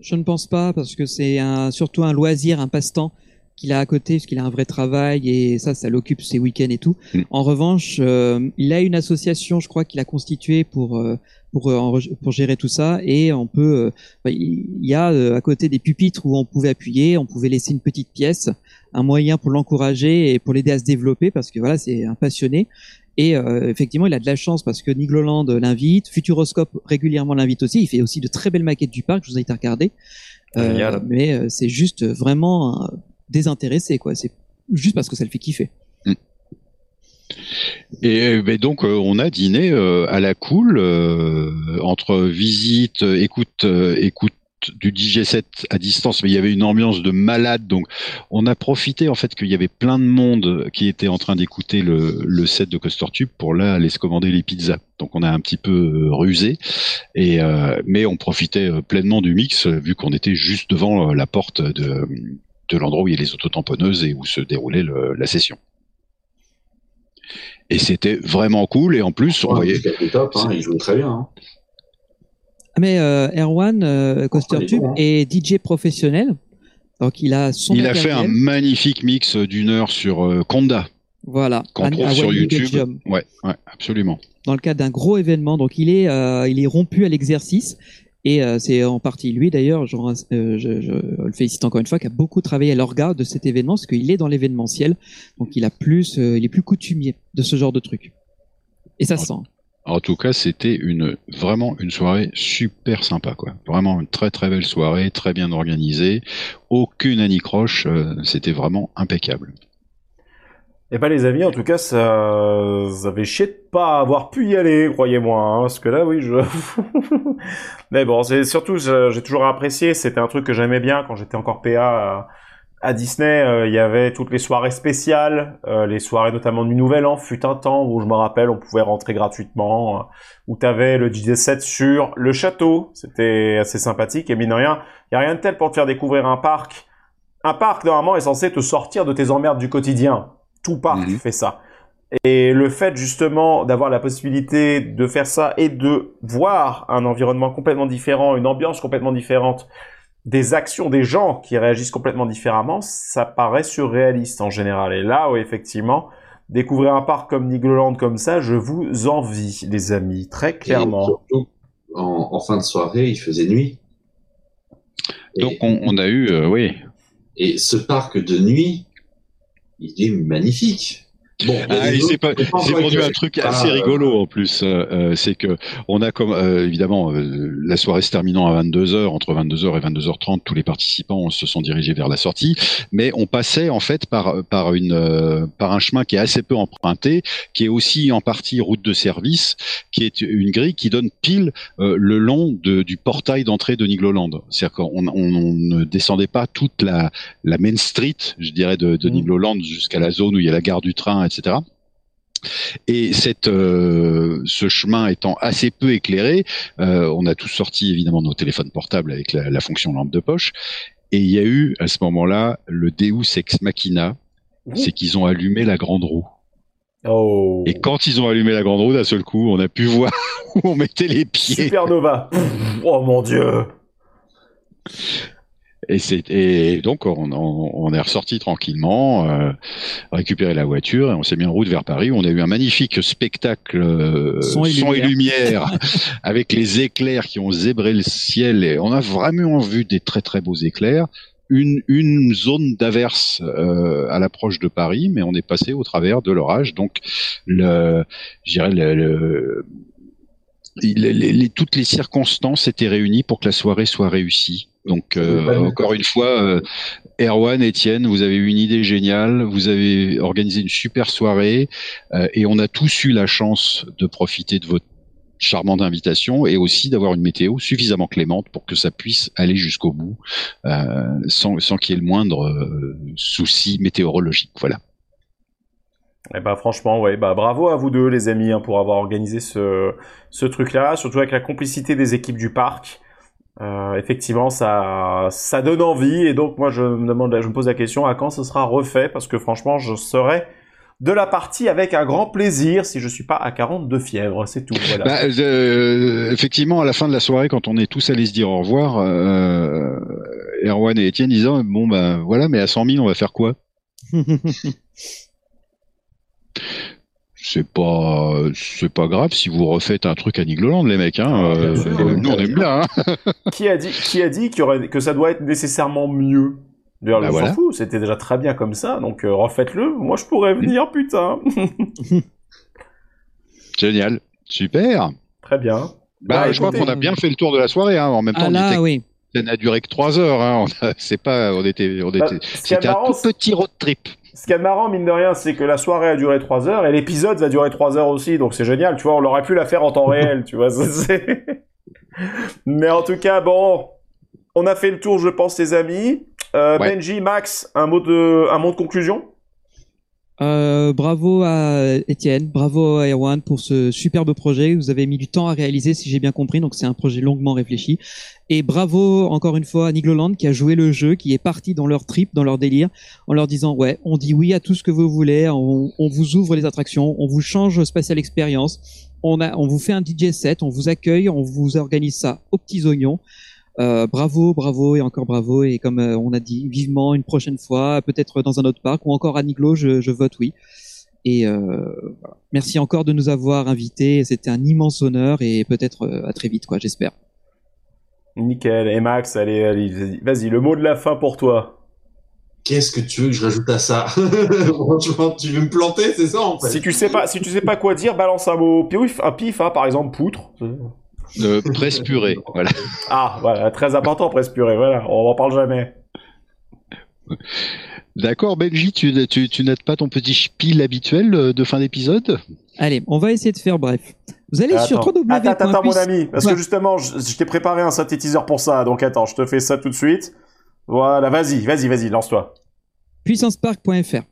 Je ne pense pas parce que c'est un, surtout un loisir, un passe-temps qu'il a à côté parce qu'il a un vrai travail et ça, ça l'occupe ses week-ends et tout. Mm. En revanche, euh, il a une association, je crois, qu'il a constituée pour euh, pour euh, pour gérer tout ça et on peut, bah, il y a à côté des pupitres où on pouvait appuyer, on pouvait laisser une petite pièce, un moyen pour l'encourager et pour l'aider à se développer parce que voilà, c'est un passionné. Et euh, effectivement, il a de la chance parce que Nigloland l'invite, Futuroscope régulièrement l'invite aussi. Il fait aussi de très belles maquettes du parc. Je vous invite à regarder. Euh, mais euh, c'est juste vraiment euh, désintéressé, quoi. C'est juste parce que ça le fait kiffer. Et euh, ben donc euh, on a dîné euh, à la cool euh, entre visite, euh, écoute, euh, écoute du DJ7 à distance, mais il y avait une ambiance de malade. Donc on a profité en fait qu'il y avait plein de monde qui était en train d'écouter le, le set de Coaster Tube pour là aller se commander les pizzas. Donc on a un petit peu euh, rusé, et euh, mais on profitait euh, pleinement du mix vu qu'on était juste devant la porte de, de l'endroit où il y a les autotamponneuses et où se déroulait le- la session. Et c'était vraiment cool. Et en plus, on voyait. top, hein, il jouait très bien. Hein. Ah, Mais euh, Erwan euh, Coaster il est Tube bon, est DJ professionnel, donc il a son Il a fait un magnifique mix d'une heure sur euh, Conda voilà qu'on trouve sur YouTube. Ouais, ouais, absolument. dans le cadre d'un gros événement. Donc il est euh, il est rompu à l'exercice. Et euh, c'est en partie lui d'ailleurs, je, euh, je, je le félicite encore une fois, qui a beaucoup travaillé à l'orga de cet événement, parce qu'il est dans l'événementiel, donc il a plus, euh, il est plus coutumier de ce genre de truc. Et ça se sent. En tout cas, c'était une vraiment une soirée super sympa, quoi. Vraiment une très très belle soirée, très bien organisée, aucune anicroche, euh, c'était vraiment impeccable. Et bah les amis, en tout cas, ça, ça avait chier de pas avoir pu y aller, croyez-moi, hein, parce que là, oui, je. (laughs) Mais bon, c'est surtout, j'ai toujours apprécié. C'était un truc que j'aimais bien quand j'étais encore PA à Disney. euh, Il y avait toutes les soirées spéciales, euh, les soirées notamment du Nouvel An. Fut un temps où je me rappelle, on pouvait rentrer gratuitement, euh, où t'avais le DJ set sur le château. C'était assez sympathique. Et mine de rien, il y a rien de tel pour te faire découvrir un parc. Un parc normalement est censé te sortir de tes emmerdes du quotidien tout parc Mhm. fait ça. Et le fait justement d'avoir la possibilité de faire ça et de voir un environnement complètement différent, une ambiance complètement différente, des actions des gens qui réagissent complètement différemment, ça paraît surréaliste en général. Et là, où effectivement, découvrir un parc comme Nigloland comme ça, je vous envie, les amis, très Et clairement. surtout, en, en fin de soirée, il faisait nuit. Et- Donc on, on a eu, euh, oui. Et ce parc de nuit, il est magnifique. Bon, Ah, il s'est produit un truc Ah, assez rigolo en plus. euh, euh, c'est que on a comme euh, évidemment euh, la soirée se terminant à 22h, entre 22h et 22h30, tous les participants se sont dirigés vers la sortie, mais on passait en fait par par une par un chemin qui est assez peu emprunté, qui est aussi en partie route de service, qui est une grille qui donne pile le long de, du portail d'entrée de Nigloland. C'est-à-dire qu'on on, on ne descendait pas toute la la main street, je dirais, de, de Mhm. Nigloland jusqu'à la zone où il y a la gare du train, etc. Et cette, euh, ce chemin étant assez peu éclairé, euh, on a tous sorti évidemment nos téléphones portables avec la, la fonction lampe de poche. Et il y a eu à ce moment-là le Deus ex machina, c'est qu'ils ont allumé la grande roue. Oh. Et quand ils ont allumé la grande roue, d'un seul coup, on a pu voir (laughs) où on mettait les pieds. Supernova. (laughs) oh mon dieu. Et, c'est, et donc on, on, on est ressorti tranquillement, euh, récupérer la voiture et on s'est mis en route vers Paris. Où on a eu un magnifique spectacle euh, Son et lumière (laughs) avec les éclairs qui ont zébré le ciel. Et on a vraiment vu des très très beaux éclairs. Une, une zone d'averse euh, à l'approche de Paris, mais on est passé au travers de l'orage. Donc, le, je dirais le, le les- les- toutes les circonstances étaient réunies pour que la soirée soit réussie. Donc euh, Ouais. encore une fois, euh, Erwan, Étienne, vous avez eu une idée géniale, vous avez organisé une super soirée euh, et on a tous eu la chance de profiter de votre charmante invitation et aussi d'avoir une météo suffisamment clémente pour que ça puisse aller jusqu'au bout euh, sans, sans qu'il y ait le moindre euh, souci météorologique. Voilà. Eh ben franchement, ouais, bah bravo à vous deux les amis hein, pour avoir organisé ce ce truc-là, surtout avec la complicité des équipes du parc. Euh, effectivement, ça ça donne envie et donc moi je me demande, je me pose la question à quand ce sera refait? Parce que franchement je serai de la partie avec un grand plaisir si je suis pas à 42 fièvre, c'est tout. Voilà. Bah, euh, effectivement, à la fin de la soirée, quand on est tous allés se dire au revoir, euh, Erwan et Étienne disant bon bah voilà, mais à 100 000, on va faire quoi? (laughs) C'est pas, c'est pas grave si vous refaites un truc à Nigloland, les mecs. Hein, Ah, euh, euh, nous, on aime bien. Hein. (laughs) qui a dit qui a dit qu'il y aurait que ça doit être nécessairement mieux? D'ailleurs, Bah on s'en voilà. fout, c'était déjà très bien comme ça, donc euh, refaites-le. Moi, je pourrais venir, putain. (laughs) Génial, super. très bien. Bah, Bah, je crois qu'on a bien fait le tour de la soirée. Hein. En même temps, Ah on était- oui. ça n'a duré que trois heures. Hein. (laughs) On a- c'est pas, on était, on Bah, était. C'était un tout petit road trip. Ce qui est marrant, mine de rien, c'est que la soirée a duré 3 heures et l'épisode va durer 3 heures aussi, donc c'est génial, tu vois, on aurait pu la faire en temps réel, tu vois. (laughs) c'est- (laughs) Mais en tout cas, bon, on a fait le tour, je pense, les amis. Euh, Ouais. Benji, Max, un mot de, un mot de conclusion? Euh, bravo à Étienne, bravo à Erwan pour ce superbe projet. Vous avez mis du temps à réaliser, si j'ai bien compris. Donc c'est un projet longuement réfléchi. Et bravo encore une fois à Nigloland qui a joué le jeu, qui est parti dans leur trip, dans leur délire, en leur disant ouais, on dit oui à tout ce que vous voulez, on, vous ouvre les attractions, on vous change spatial expérience, on on vous fait un DJ set, on vous accueille, on vous organise ça aux petits oignons. Euh, bravo, bravo et encore bravo. Et comme euh, on a dit, vivement une prochaine fois, peut-être dans un autre parc ou encore à Niglo, je, je vote oui. Et euh, voilà. merci encore de nous avoir invités. C'était un immense honneur et peut-être euh, à très vite, quoi. J'espère. Nickel. Et Max, allez, allez, vas-y, vas-y, le mot de la fin pour toi. Qu'est-ce que tu veux que je rajoute à ça? (laughs) Franchement, tu veux me planter, c'est ça en fait? Si tu sais pas, si tu sais pas quoi dire, balance un mot pif, un pif, hein, par exemple, poutre. Euh, presse purée. Voilà. Ah, voilà, très important, presse purée, voilà, on en parle jamais. D'accord, Benji, tu, tu, tu n'as pas ton petit spiel habituel de fin d'épisode? Allez, on va essayer de faire bref. Vous allez sur Attends, 3W. attends, attends, mon ami, parce que justement, je, je t'ai préparé un synthétiseur pour ça, donc attends, je te fais ça tout de suite. Voilà, vas-y, vas-y, vas-y, lance-toi. Puissancepark.fr.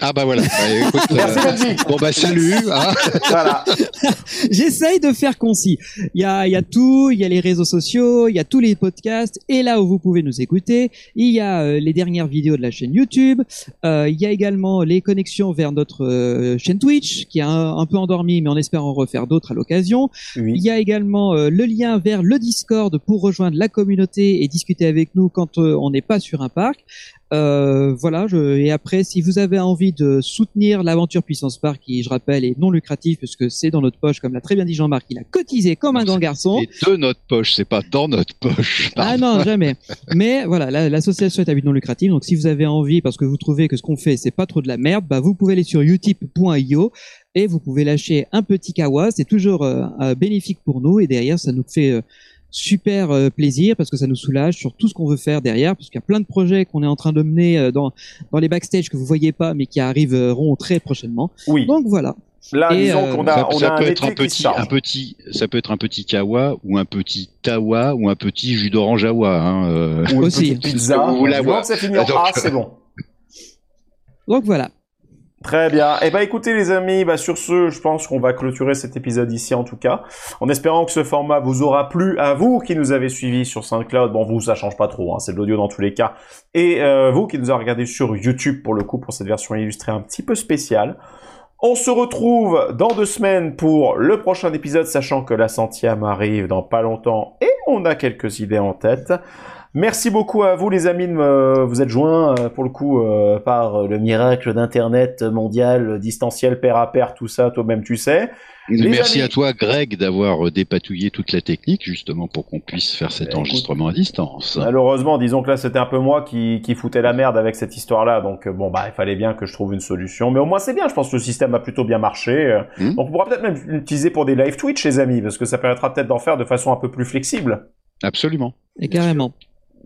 Ah bah voilà. Bah, écoute, euh, bon bah salut. hein. Voilà. (laughs) J'essaye de faire concis. Il y a, il y a tout, il y a les réseaux sociaux, il y a tous les podcasts, et là où vous pouvez nous écouter, il y a euh, les dernières vidéos de la chaîne YouTube, euh, il y a également les connexions vers notre euh, chaîne Twitch, qui est un, un peu endormie, mais on espère en refaire d'autres à l'occasion. Il Oui. y a également euh, le lien vers le Discord pour rejoindre la communauté et discuter avec nous quand euh, on n'est pas sur un parc. Euh, voilà, je, et après, si vous avez envie de soutenir l'aventure Puissance Park, qui, je rappelle, est non lucratif, puisque c'est dans notre poche, comme l'a très bien dit Jean-Marc, il a cotisé comme un grand garçon. De notre poche, c'est pas dans notre poche. Ah non, jamais. Mais voilà, la- l'association est à but non lucratif. Donc si vous avez envie, parce que vous trouvez que ce qu'on fait, c'est pas trop de la merde, bah vous pouvez aller sur utip.io et vous pouvez lâcher un petit kawa. C'est toujours euh, euh, bénéfique pour nous et derrière, ça nous fait euh, super euh, plaisir parce que ça nous soulage sur tout ce qu'on veut faire derrière, parce qu'il y a plein de projets qu'on est en train de mener euh, dans dans les backstage que vous voyez pas, mais qui arriveront très prochainement. Oui. Donc voilà. Là, Et, disons euh, qu'on a, ça, on ça a un peut être un qui se petit, un petit, ça peut être un petit kawa ou un petit tawa ou un petit jus d'orange awa. Hein, euh. Ou une Aussi. petite pizza. Moment que ça finit en Donc- A, c'est bon. Donc voilà. Très bien. Eh ben écoutez les amis, bah sur ce, je pense qu'on va clôturer cet épisode ici en tout cas, en espérant que ce format vous aura plu à vous qui nous avez suivis sur SoundCloud. Bon vous ça change pas trop, hein, c'est de l'audio dans tous les cas. Et euh, vous qui nous avez regardé sur YouTube pour le coup pour cette version illustrée un petit peu spéciale. On se retrouve dans deux semaines pour le prochain épisode, sachant que la centième arrive dans pas longtemps et on a quelques idées en tête. Merci beaucoup à vous les amis de me- vous êtes joints euh, pour le coup euh, par le miracle d'internet mondial distanciel pair à pair tout ça toi-même tu sais. Les Merci amis- à toi, Greg, d'avoir euh, dépatouillé toute la technique, justement, pour qu'on puisse faire cet Écoute. enregistrement à distance. Malheureusement, disons que là c'était un peu moi qui, qui foutais la merde avec cette histoire-là, donc bon bah il fallait bien que je trouve une solution. Mais au moins c'est bien, je pense que le système a plutôt bien marché. euh. Hmm. Donc on pourra peut-être même l'utiliser pour des live Twitch les amis, parce que ça permettra peut-être d'en faire de façon un peu plus flexible. Absolument. Et carrément.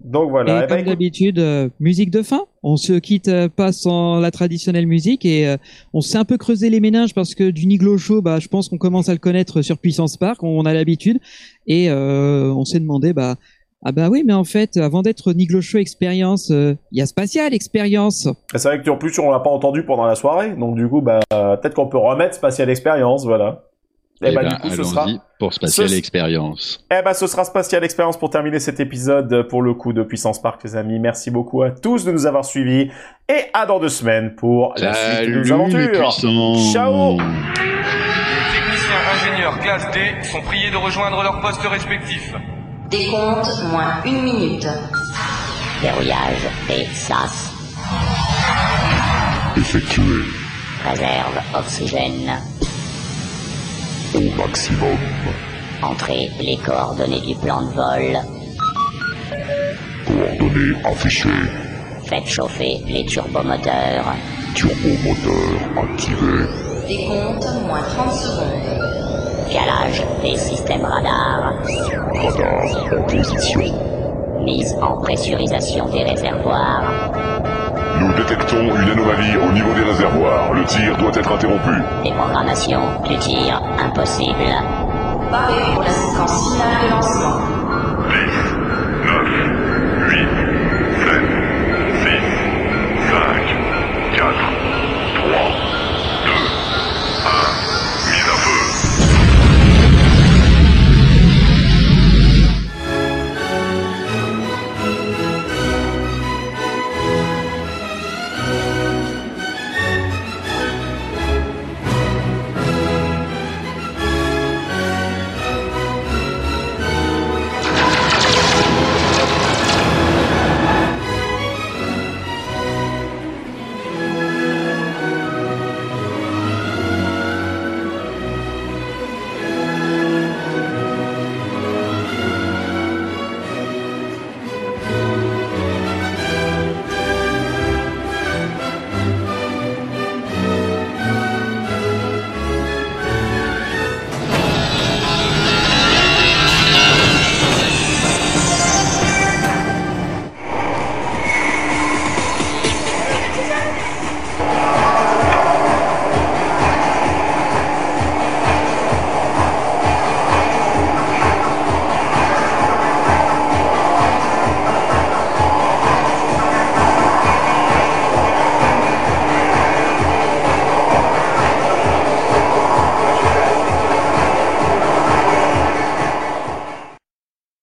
Donc voilà. et Eh ben, comme d'habitude, euh, musique de fin. On se quitte euh, pas sans la traditionnelle musique et euh, on s'est un peu creusé les méninges parce que du Niglo Show, bah, je pense qu'on commence à le connaître sur Puissance Park, on a l'habitude et euh, on s'est demandé, bah, ah bah oui, mais en fait, avant d'être Niglo Show Experience, euh, il y a Spatial Experience. c'est vrai que en plus on l'a pas entendu pendant la soirée, donc du coup bah peut-être qu'on peut remettre Spatial Experience, voilà. Et, Eh bah ben, du coup ce sera. allons-y pour Spatial ce- Experience. Eh ben, ce sera Spatial Experience pour terminer cet épisode pour le coup de Puissance Park, les amis. Merci beaucoup à tous de nous avoir suivis et à dans deux semaines pour la suite de nos aventures. Ciao. Les techniciens ingénieurs classe D sont priés de rejoindre leurs postes respectifs. Décompte moins une minute. Verrouillage et SAS. Effectué Réserve oxygène. Au maximum. Entrez les coordonnées du plan de vol. Coordonnées affichées. Faites chauffer les turbomoteurs. Turbomoteur activé. Décompte moins 30 secondes. Fialage des systèmes radars. Radar en position. Mise en pressurisation des réservoirs. Nous détectons une anomalie au niveau des réservoirs. Le tir doit être interrompu. Déprogrammation du tir impossible. Paré pour la séquence finale de lancement.